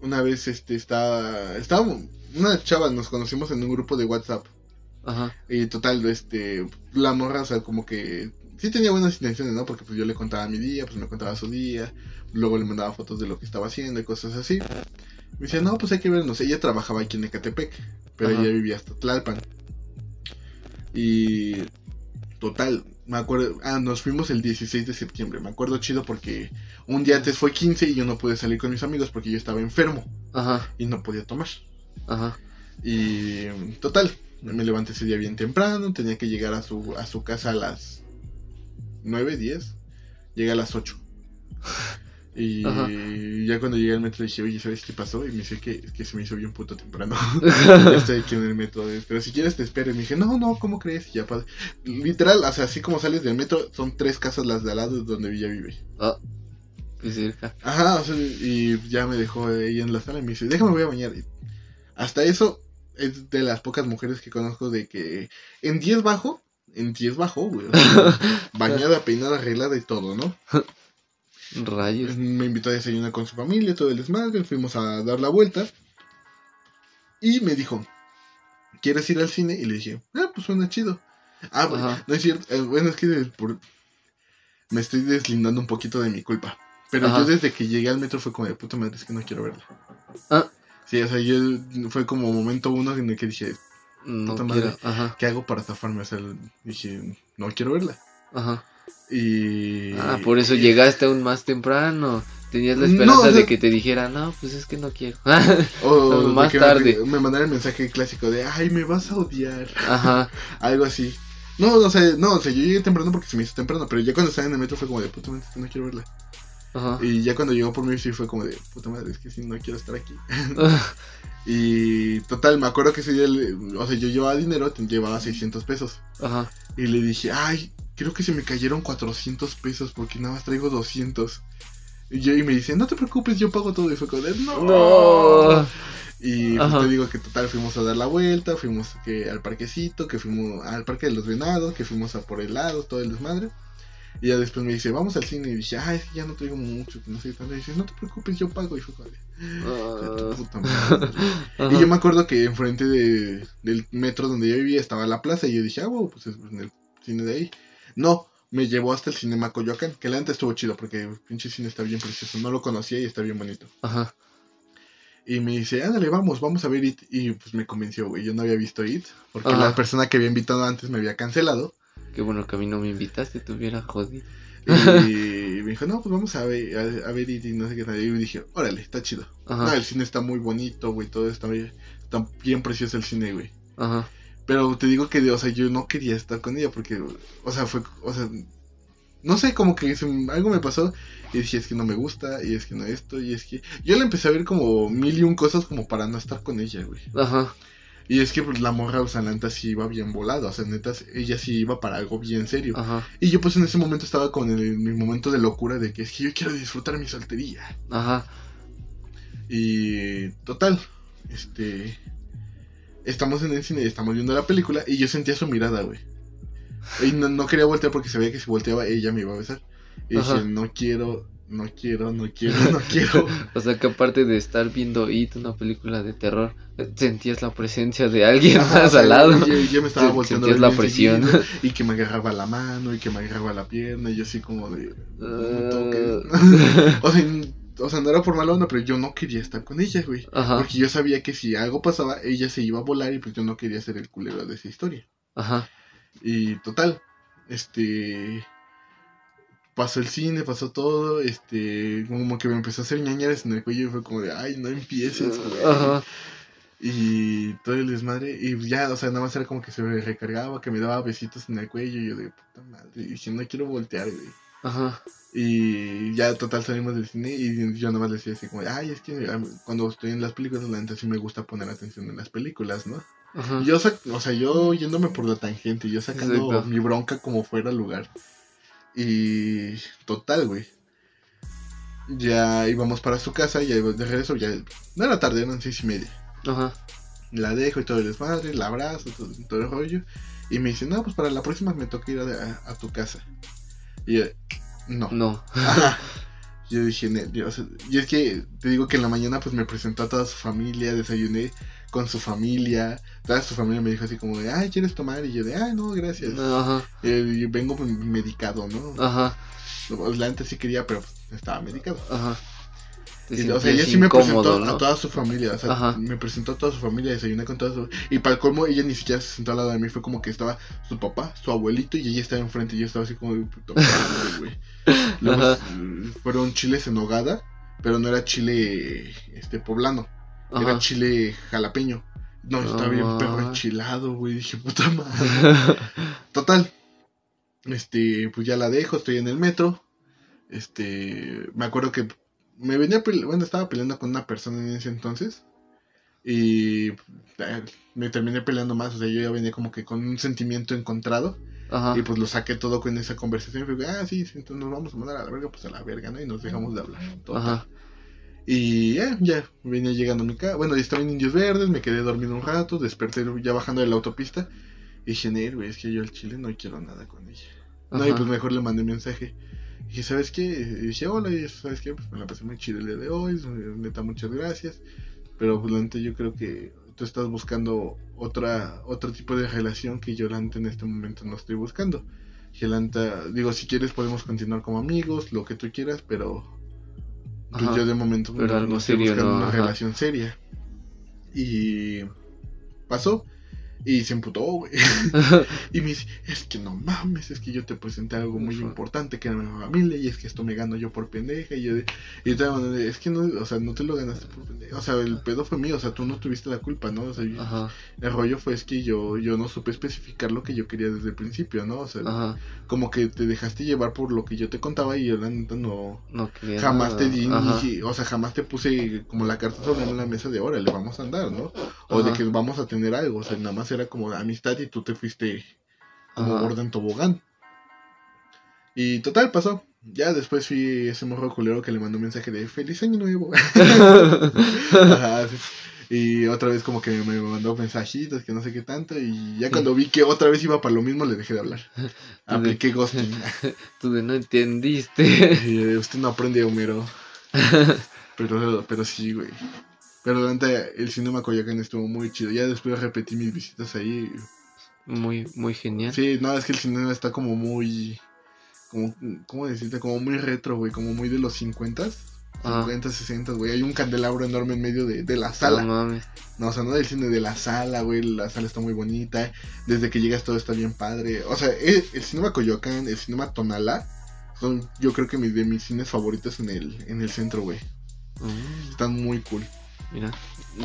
una vez este estaba. Estaba. Una chava, nos conocimos en un grupo de WhatsApp. Ajá. Y total, este. La morra, o sea, como que. Sí tenía buenas intenciones, ¿no? Porque pues yo le contaba mi día, pues me contaba su día. Luego le mandaba fotos de lo que estaba haciendo y cosas así. Me decía, no, pues hay que vernos. Ella trabajaba aquí en Ecatepec, pero ella vivía hasta Tlalpan. Y total, me acuerdo, ah, nos fuimos el 16 de septiembre. Me acuerdo chido porque un día antes fue 15 y yo no pude salir con mis amigos porque yo estaba enfermo. Ajá. Y no podía tomar. Ajá. Y total, me levanté ese día bien temprano, tenía que llegar a su, a su casa a las 9, 10. Llegué a las 8. Y ya cuando llegué al metro dije, oye, ¿sabes qué pasó? Y me dice que, que se me hizo bien puto temprano. ya estoy aquí en el metro. Pero si quieres te espero. Y me dije, no, no, ¿cómo crees? Y ya Literal, o sea, así como sales del metro, son tres casas las de al lado donde ella vive. Ah, qué cerca. Ajá, o sea, y ya me dejó ella en la sala y me dice, déjame voy a bañar. hasta eso, es de las pocas mujeres que conozco de que en 10 bajo, en 10 bajo, güey. bañada, peinada, arreglada y todo, ¿no? Rayos. Me invitó a desayunar con su familia, todo el desmadre, fuimos a dar la vuelta. Y me dijo, ¿quieres ir al cine? Y le dije, ah, pues suena chido. Ah, no es cierto. Eh, bueno, es que me estoy deslindando un poquito de mi culpa. Pero yo desde que llegué al metro fue como de puta madre, es que no quiero verla. Ah. Sí, o sea, yo fue como momento uno en el que dije, puta madre, ¿qué hago para zafarme? O sea, dije, no quiero verla. Ajá. Y... Ah, por eso llegaste aún más temprano. Tenías la esperanza de que te dijera, no, pues es que no quiero. o más tarde. Me, me mandaron el mensaje clásico de, ay, me vas a odiar. Ajá. Algo así. No, no sé, no, o sea, yo llegué temprano porque se me hizo temprano, pero ya cuando estaba en el metro fue como de puta madre, no quiero verla. Ajá. Y ya cuando llegó por mí sí fue como de puta madre, es que sí, no quiero estar aquí. y total, me acuerdo que ese día, o sea, yo llevaba dinero, llevaba 600 pesos. Ajá. Y le dije, ay, creo que se me cayeron 400 pesos porque nada más traigo 200. Y, yo, y me dice, no te preocupes, yo pago todo. Y fue como de, no. no. Y pues, te digo que total fuimos a dar la vuelta, fuimos que al parquecito, que fuimos al parque de los venados, que fuimos a por helados, todo el desmadre. Y ya después me dice, vamos al cine. Y dije, ay, ya no traigo mucho, que no sé cuándo. Y dice, no te preocupes, yo pago. Y fue como uh... Y yo me acuerdo que enfrente de, del metro donde yo vivía estaba la plaza. Y yo dije, ah, bueno, pues es en el cine de ahí. No, me llevó hasta el cinema Coyoacán, que la antes estuvo chido porque el pinche cine está bien precioso. No lo conocía y está bien bonito. Ajá. Y me dice, ándale, vamos, vamos a ver It. Y pues me convenció, güey. Yo no había visto It. Porque la persona que había invitado antes me había cancelado. Qué bueno que a mí no me invitaste, te hubiera jodido. Y me dijo, no, pues vamos a ver, a, ver y no sé qué tal. Y dije, órale, está chido. Ajá. el cine está muy bonito, güey. Todo está bien, está bien precioso el cine, güey. Ajá. Pero te digo que, o sea, yo no quería estar con ella porque, o sea, fue, o sea, no sé, como que algo me pasó y dije, es que no me gusta, y es que no esto, y es que... Yo le empecé a ver como mil y un cosas como para no estar con ella, güey. Ajá. Y es que pues, la morra, o sea, neta sí iba bien volada, o sea, neta, ella sí iba para algo bien serio. Ajá. Y yo pues en ese momento estaba con el, mi momento de locura de que es que yo quiero disfrutar mi soltería. Ajá. Y total, este... Estamos en el cine, estamos viendo la película y yo sentía su mirada, güey. Y no, no quería voltear porque sabía que si volteaba ella me iba a besar. Y dije, no quiero, no quiero, no quiero, no quiero. o sea que aparte de estar viendo It, una película de terror, sentías la presencia de alguien más al lado. Yo, yo, me estaba volteando. Sentías la presión. y que me agarraba la mano y que me agarraba la pierna y yo así como de... Ah. o, sea, o sea, no era por mala onda, pero yo no quería estar con ella, güey. Porque yo sabía que si algo pasaba, ella se iba a volar y pues yo no quería ser el culero de esa historia. Ajá. Y total, este pasó el cine, pasó todo, este, como que me empezó a hacer ñañares en el cuello y fue como de, ay, no empieces, Ajá. Y todo el desmadre, y ya, o sea, nada más era como que se me recargaba, que me daba besitos en el cuello, y yo de puta madre, y dije, no quiero voltear, güey. Ajá. Y ya total salimos del cine y yo nada más le decía así como, ay, es que cuando estoy en las películas, la neta sí me gusta poner atención en las películas, ¿no? Yo, o sea, yo yéndome por la tangente, yo sacando mi bronca como fuera lugar. Y total, güey. Ya íbamos para su casa, ya de regreso, ya no era tarde, eran seis y media. Ajá. La dejo y todo el desmadre, la abrazo, todo, el rollo. Y me dice, no, pues para la próxima me toca ir a, tu casa. Y yo, no. No. Yo dije, y es que te digo que en la mañana pues me presentó a toda su familia, desayuné con su familia. Toda su familia me dijo así como de, ay, ¿quieres tomar? Y yo de, ay, no, gracias. Ajá. Y vengo medicado, ¿no? Ajá. La antes sí quería, pero estaba medicado. Ajá. o sea, ella sí me presentó a toda su familia, o sea, me presentó a toda su familia, desayuné con toda su... Y para el colmo, ella ni siquiera se sentó al lado de mí, fue como que estaba su papá, su abuelito, y ella estaba enfrente, y yo estaba así como de puta güey. Luego fueron chiles en hogada, pero no era chile este poblano. Era chile jalapeño. No, estaba bien perro enchilado, güey. Dije, puta madre. Total. Este, pues ya la dejo, estoy en el metro. Este, me acuerdo que me venía, bueno, estaba peleando con una persona en ese entonces. Y eh, me terminé peleando más, o sea, yo ya venía como que con un sentimiento encontrado. Y pues lo saqué todo con esa conversación. Y fui, ah, sí, entonces nos vamos a mandar a la verga, pues a la verga, ¿no? Y nos dejamos de hablar. Ajá. Y ya venía llegando a mi casa. Bueno, estaba en Indios Verdes, me quedé dormido un rato, desperté ya bajando de la autopista. Y dije, güey, es que yo al chile no quiero nada con ella. No, y pues mejor le mandé mensaje. Y dije, ¿sabes qué? Y dije, hola, y ¿sabes qué? Pues me la pasé muy chido el día de hoy, neta, muchas gracias. Pero pues yo creo que tú estás buscando otra otro tipo de relación que yo en este momento no estoy buscando. Gelanta, digo, si quieres podemos continuar como amigos, lo que tú quieras, pero pues yo de momento Pero no, estoy buscando una relación seria. Y pasó. Y se emputó, güey. y me dice, es que no mames, es que yo te presenté algo muy importante que era mi familia y es que esto me gano yo por pendeja. Y yo, y es que no, o sea, no te lo ganaste por pendeja. O sea, el pedo fue mío, o sea, tú no tuviste la culpa, ¿no? O sea, el rollo fue es que yo, yo no supe especificar lo que yo quería desde el principio, ¿no? O sea, como que te dejaste llevar por lo que yo te contaba y yo la neta no, no jamás te di, o sea, jamás te puse como la carta sobre la mesa de ahora, le vamos a andar, ¿no? O de que vamos a tener algo, o sea, nada más era como amistad y tú te fuiste como gordo en tobogán. Y total, pasó. Ya después fui ese morro culero que le mandó un mensaje de feliz año nuevo. Y otra vez como que me mandó mensajitos que no sé qué tanto. Y ya cuando vi que otra vez iba para lo mismo, le dejé de hablar. Apliqué ghosting. Tú de no entendiste. Y, usted no aprende Homero. pero, pero sí, güey. Pero durante el cinema Coyoacán estuvo muy chido. Ya después repetí mis visitas ahí. Muy, muy genial. Sí, no, es que el cinema está como muy. Como, ¿Cómo decirte? Como muy retro, güey. Como muy de los 50 50, 60, güey. Hay un candelabro enorme en medio de, la sala. No mames. No, o sea, no del cine, de la sala, güey. La sala está muy bonita. Desde que llegas todo está bien padre. O sea, el, cinema Coyoacán, el cinema Tonala, son yo creo que mis, de mis cines favoritos en el, en el centro, güey. Mm. Están muy cool. Mira,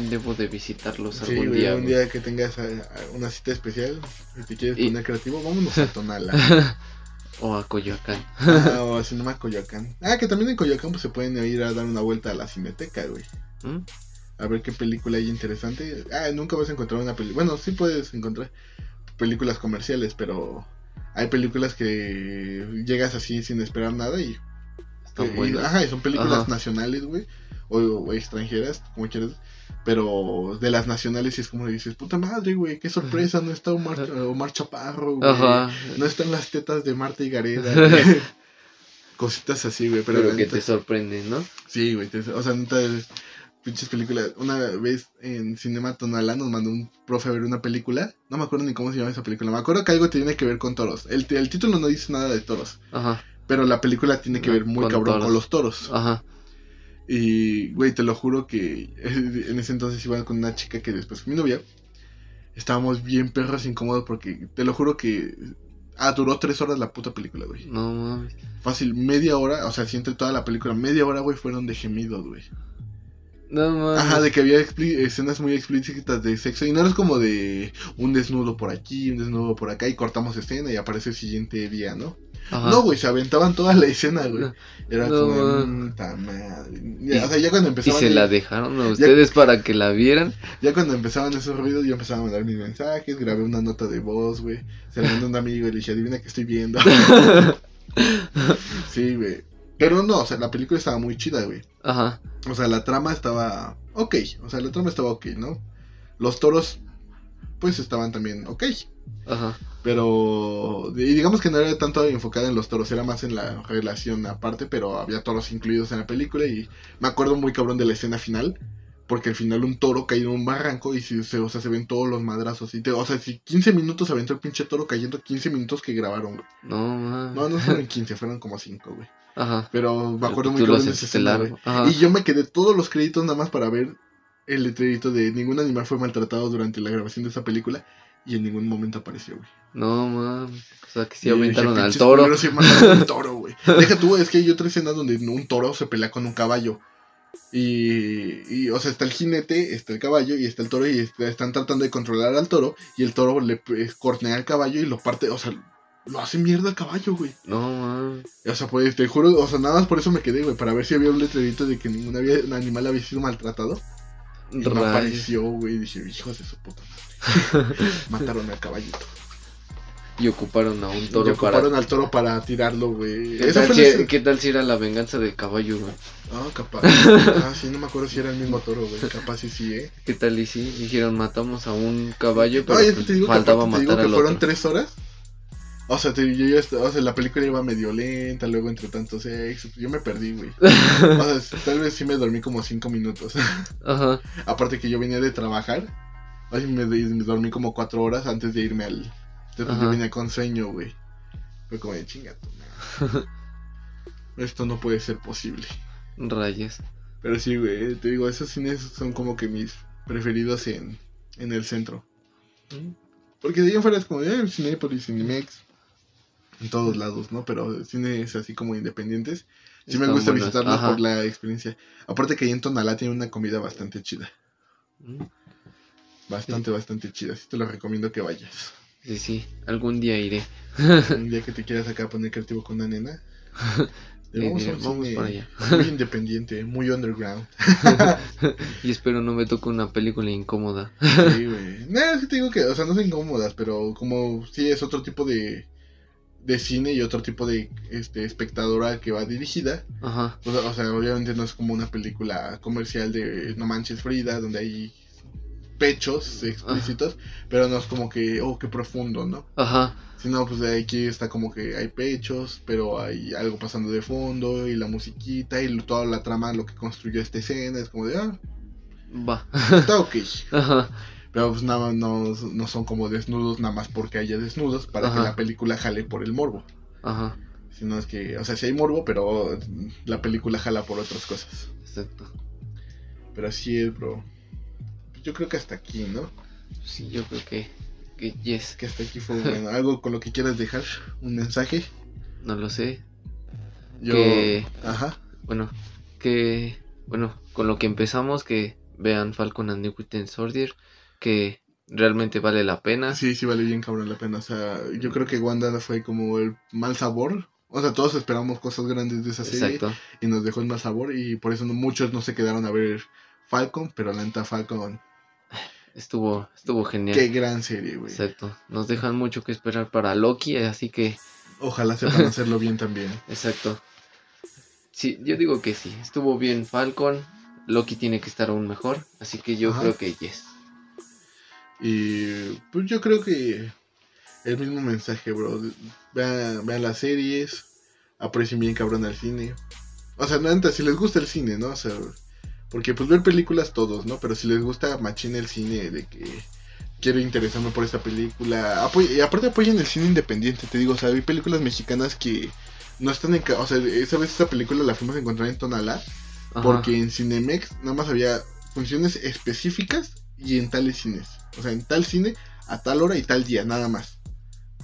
debo de visitarlos algún día. Un día que tengas eh, una cita especial y te quieres poner creativo, vámonos a Tonala. o a Coyoacán. ah, o a Cinema Coyoacán. Ah, que también en Coyoacán pues, se pueden ir a dar una vuelta a la cineteca, güey. ¿Mm? A ver qué película hay interesante. Ah, nunca vas a encontrar una película. Bueno, sí puedes encontrar películas comerciales, pero hay películas que llegas así sin esperar nada y. Están buenas. Ajá, y son películas nacionales, güey o, extranjeras, como quieras. Pero de las nacionales es como dices, puta madre, güey, qué sorpresa, no está Omar, Omar Chaparro, güey. No están las tetas de Marta y Gareda, Cositas así, güey. Pero, que te sorprenden, ¿no? Sí, güey. o sea, neta, pinches películas. Una vez en Cinema Tonalá nos mandó un profe a ver una película. No me acuerdo ni cómo se llama esa película. Me acuerdo que algo tiene que ver con toros. El, el título no dice nada de toros. Ajá. Pero la película tiene que ver muy cabrón con los toros. Ajá. Y, güey, te lo juro que en ese entonces iba con una chica que después fue mi novia. Estábamos bien perros incómodos porque te lo juro que. Ah, duró tres horas la puta película, güey. No mames. Fácil, media hora, o sea, siento toda la película, media hora, güey, fueron de gemidos, güey. No mames. Ajá, de que había escenas muy explícitas de sexo. Y no era como de un desnudo por aquí, un desnudo por acá, y cortamos escena y aparece el siguiente día, ¿no? No, güey, se aventaban toda la escena, güey. Era como, puta madre. o sea, ya cuando empezaban. ¿Y se la dejaron a ustedes para que la vieran? Ya cuando empezaban esos ruidos, yo empezaba a mandar mis mensajes, grabé una nota de voz, güey. Se la mandé a un amigo y le dije, adivina qué estoy viendo. sí, güey. Pero no, o sea, la película estaba muy chida, güey. Ajá. O sea, la trama estaba ok. O sea, la trama estaba ok, ¿no? Los toros, pues estaban también ok. Ajá. Pero digamos que no era tanto enfocada en los toros, era más en la relación aparte, pero había toros incluidos en la película y me acuerdo muy cabrón de la escena final, porque al final un toro cae en un barranco y se, o sea, se ven todos los madrazos. Y te, o sea, si 15 minutos aventó el pinche toro cayendo, 15 minutos que grabaron, No, No, no fueron 15, fueron como 5, güey. Ajá. Pero me acuerdo muy cabrón de esa escena, Y yo me quedé todos los créditos nada más para ver el letrerito de ningún animal fue maltratado durante la grabación de esa película y en ningún momento apareció, güey. No, mames. O sea, que sí aumentaron al toro. Pero sí al toro, güey. Deja tú, es que hay otra escena donde un toro se pelea con un caballo. Y, y, o sea, está el jinete, está el caballo y está el toro y están tratando de controlar al toro y el toro le cornea al caballo y lo parte, o sea, lo hace mierda al caballo, güey. No, mames. O sea, pues te juro, o sea, nada más por eso me quedé, güey, para ver si había un letrerito de que ningún animal había sido maltratado. Y no apareció, güey, dije, hijos de su puta madre. Mataron al caballito. Y ocuparon a un toro y ocuparon al toro para tirarlo, güey. ¿Qué, tal si, ¿Qué tal si era la venganza del caballo, güey? Ah, capaz. ah, sí, no me acuerdo si era el mismo toro, güey. Capaz sí, sí, eh. ¿Qué tal y sí? Dijeron, matamos a un caballo, pero pues, te digo faltaba matar te digo que fueron tres horas. O sea, te, yo ya, o sea, la película iba medio lenta, luego entre tantos sexo, yo me perdí, güey. o sea, tal vez sí me dormí como cinco minutos. Ajá. Aparte que yo venía de trabajar, Ay, me, me, dormí como cuatro horas antes de irme al... Entonces yo venía con sueño, güey. Fue como de chingato. Esto no puede ser posible. Rayes. Pero sí, güey, te digo, esos cines son como que mis preferidos en, en el centro. Mm. Porque de ahí afuera es como, eh, Cinepolis, Cinemex, en todos lados, ¿no? Pero cines así como independientes. Sí me gusta visitarlos por la experiencia. Aparte que ahí en Tonalá tiene una comida bastante chida. Bastante, bastante chida. Sí te lo recomiendo que vayas. Sí, sí, algún día iré. Un día que te quieras acá poner creativo con una nena. vamos, vamos para allá. Muy independiente, muy underground. y espero no me toque una película incómoda. sí, güey. No, es que te digo que, o sea, no son incómodas, pero como sí es otro tipo de, de cine y otro tipo de este, espectadora que va dirigida. Ajá. o sea, obviamente no es como una película comercial de No Manches Frida, donde hay pechos explícitos, pero no es como que, oh, qué profundo, ¿no? Ajá. Sino, pues aquí está como que hay pechos, pero hay algo pasando de fondo, y la musiquita, y toda la trama, lo que construyó esta escena, es como de, ah, va. Está ok. Ajá. Pero pues nada, no, no son como desnudos nada más porque haya desnudos para que la película jale por el morbo. Ajá. Sino es que, o sea, sí hay morbo, pero la película jala por otras cosas. Exacto. Pero así es, bro yo creo que hasta aquí, ¿no? Sí, yo creo que, que yes. Que hasta aquí fue bueno. ¿Algo con lo que quieras dejar? ¿Un mensaje? No lo sé. Yo. Ajá. Bueno, que. Bueno, con lo que empezamos, que vean Falcon and New Soldier, que realmente vale la pena. Sí, sí vale bien cabrón la pena. O sea, yo creo que Wanda fue como el mal sabor. O sea, todos esperamos cosas grandes de esa serie. Exacto. Y nos dejó el mal sabor. Y por eso muchos no se quedaron a ver Falcon. Pero la neta Falcon Estuvo, estuvo genial. Qué gran serie, güey. Exacto. Nos dejan mucho que esperar para Loki, así que. Ojalá sepan hacerlo bien también. Exacto. Sí, yo digo que sí. Estuvo bien Falcon. Loki tiene que estar aún mejor. Así que yo creo que yes. Y pues yo creo que el mismo mensaje, bro. Vean, vean las series. Aprecien bien cabrón al cine. O sea, no, si les gusta el cine, ¿no? O sea, porque pues ver películas todos, ¿no? Pero si les gusta machín el cine de que quiero interesarme por esta película. y aparte apoyen el cine independiente, te digo, o sea, hay películas mexicanas que no están en... O sea, esa vez esta película la fuimos a encontrar en Tonalá. Porque en Cinemex nada más había funciones específicas y en tales cines. O sea, en tal cine, a tal hora y tal día, nada más.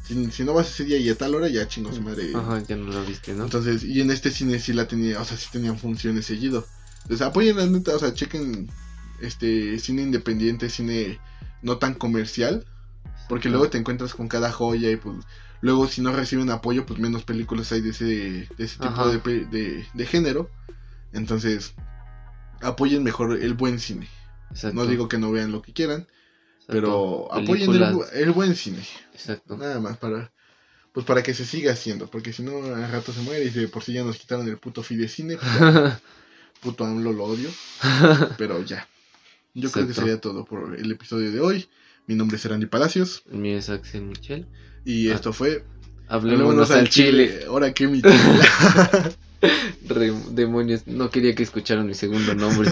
Si, no vas ese día y a tal hora, ya chingos madre. Ajá, ya no lo viste, ¿no? Entonces, y en este cine sí la tenía, o sea, sí tenían funciones seguido. Entonces apoyen la neta, o sea, chequen este cine independiente, cine no tan comercial. Porque luego te encuentras con cada joya y pues luego si no reciben apoyo, pues menos películas hay de ese, de ese tipo de, de, género. Entonces, apoyen mejor el buen cine. No digo que no vean lo que quieran, pero apoyen el, buen cine. Exacto. Nada más para pues para que se siga haciendo, porque si no al rato se muere y de por si ya nos quitaron el puto fidecine. Pues puto AMLO lo odio. pero ya. Yo creo que sería todo por el episodio de hoy. Mi nombre es Randy Palacios. Mío es Axel Michel. Y ah. esto fue. Hablemos al Chile. Ahora que mi Demonios, no quería que escucharan mi segundo nombre.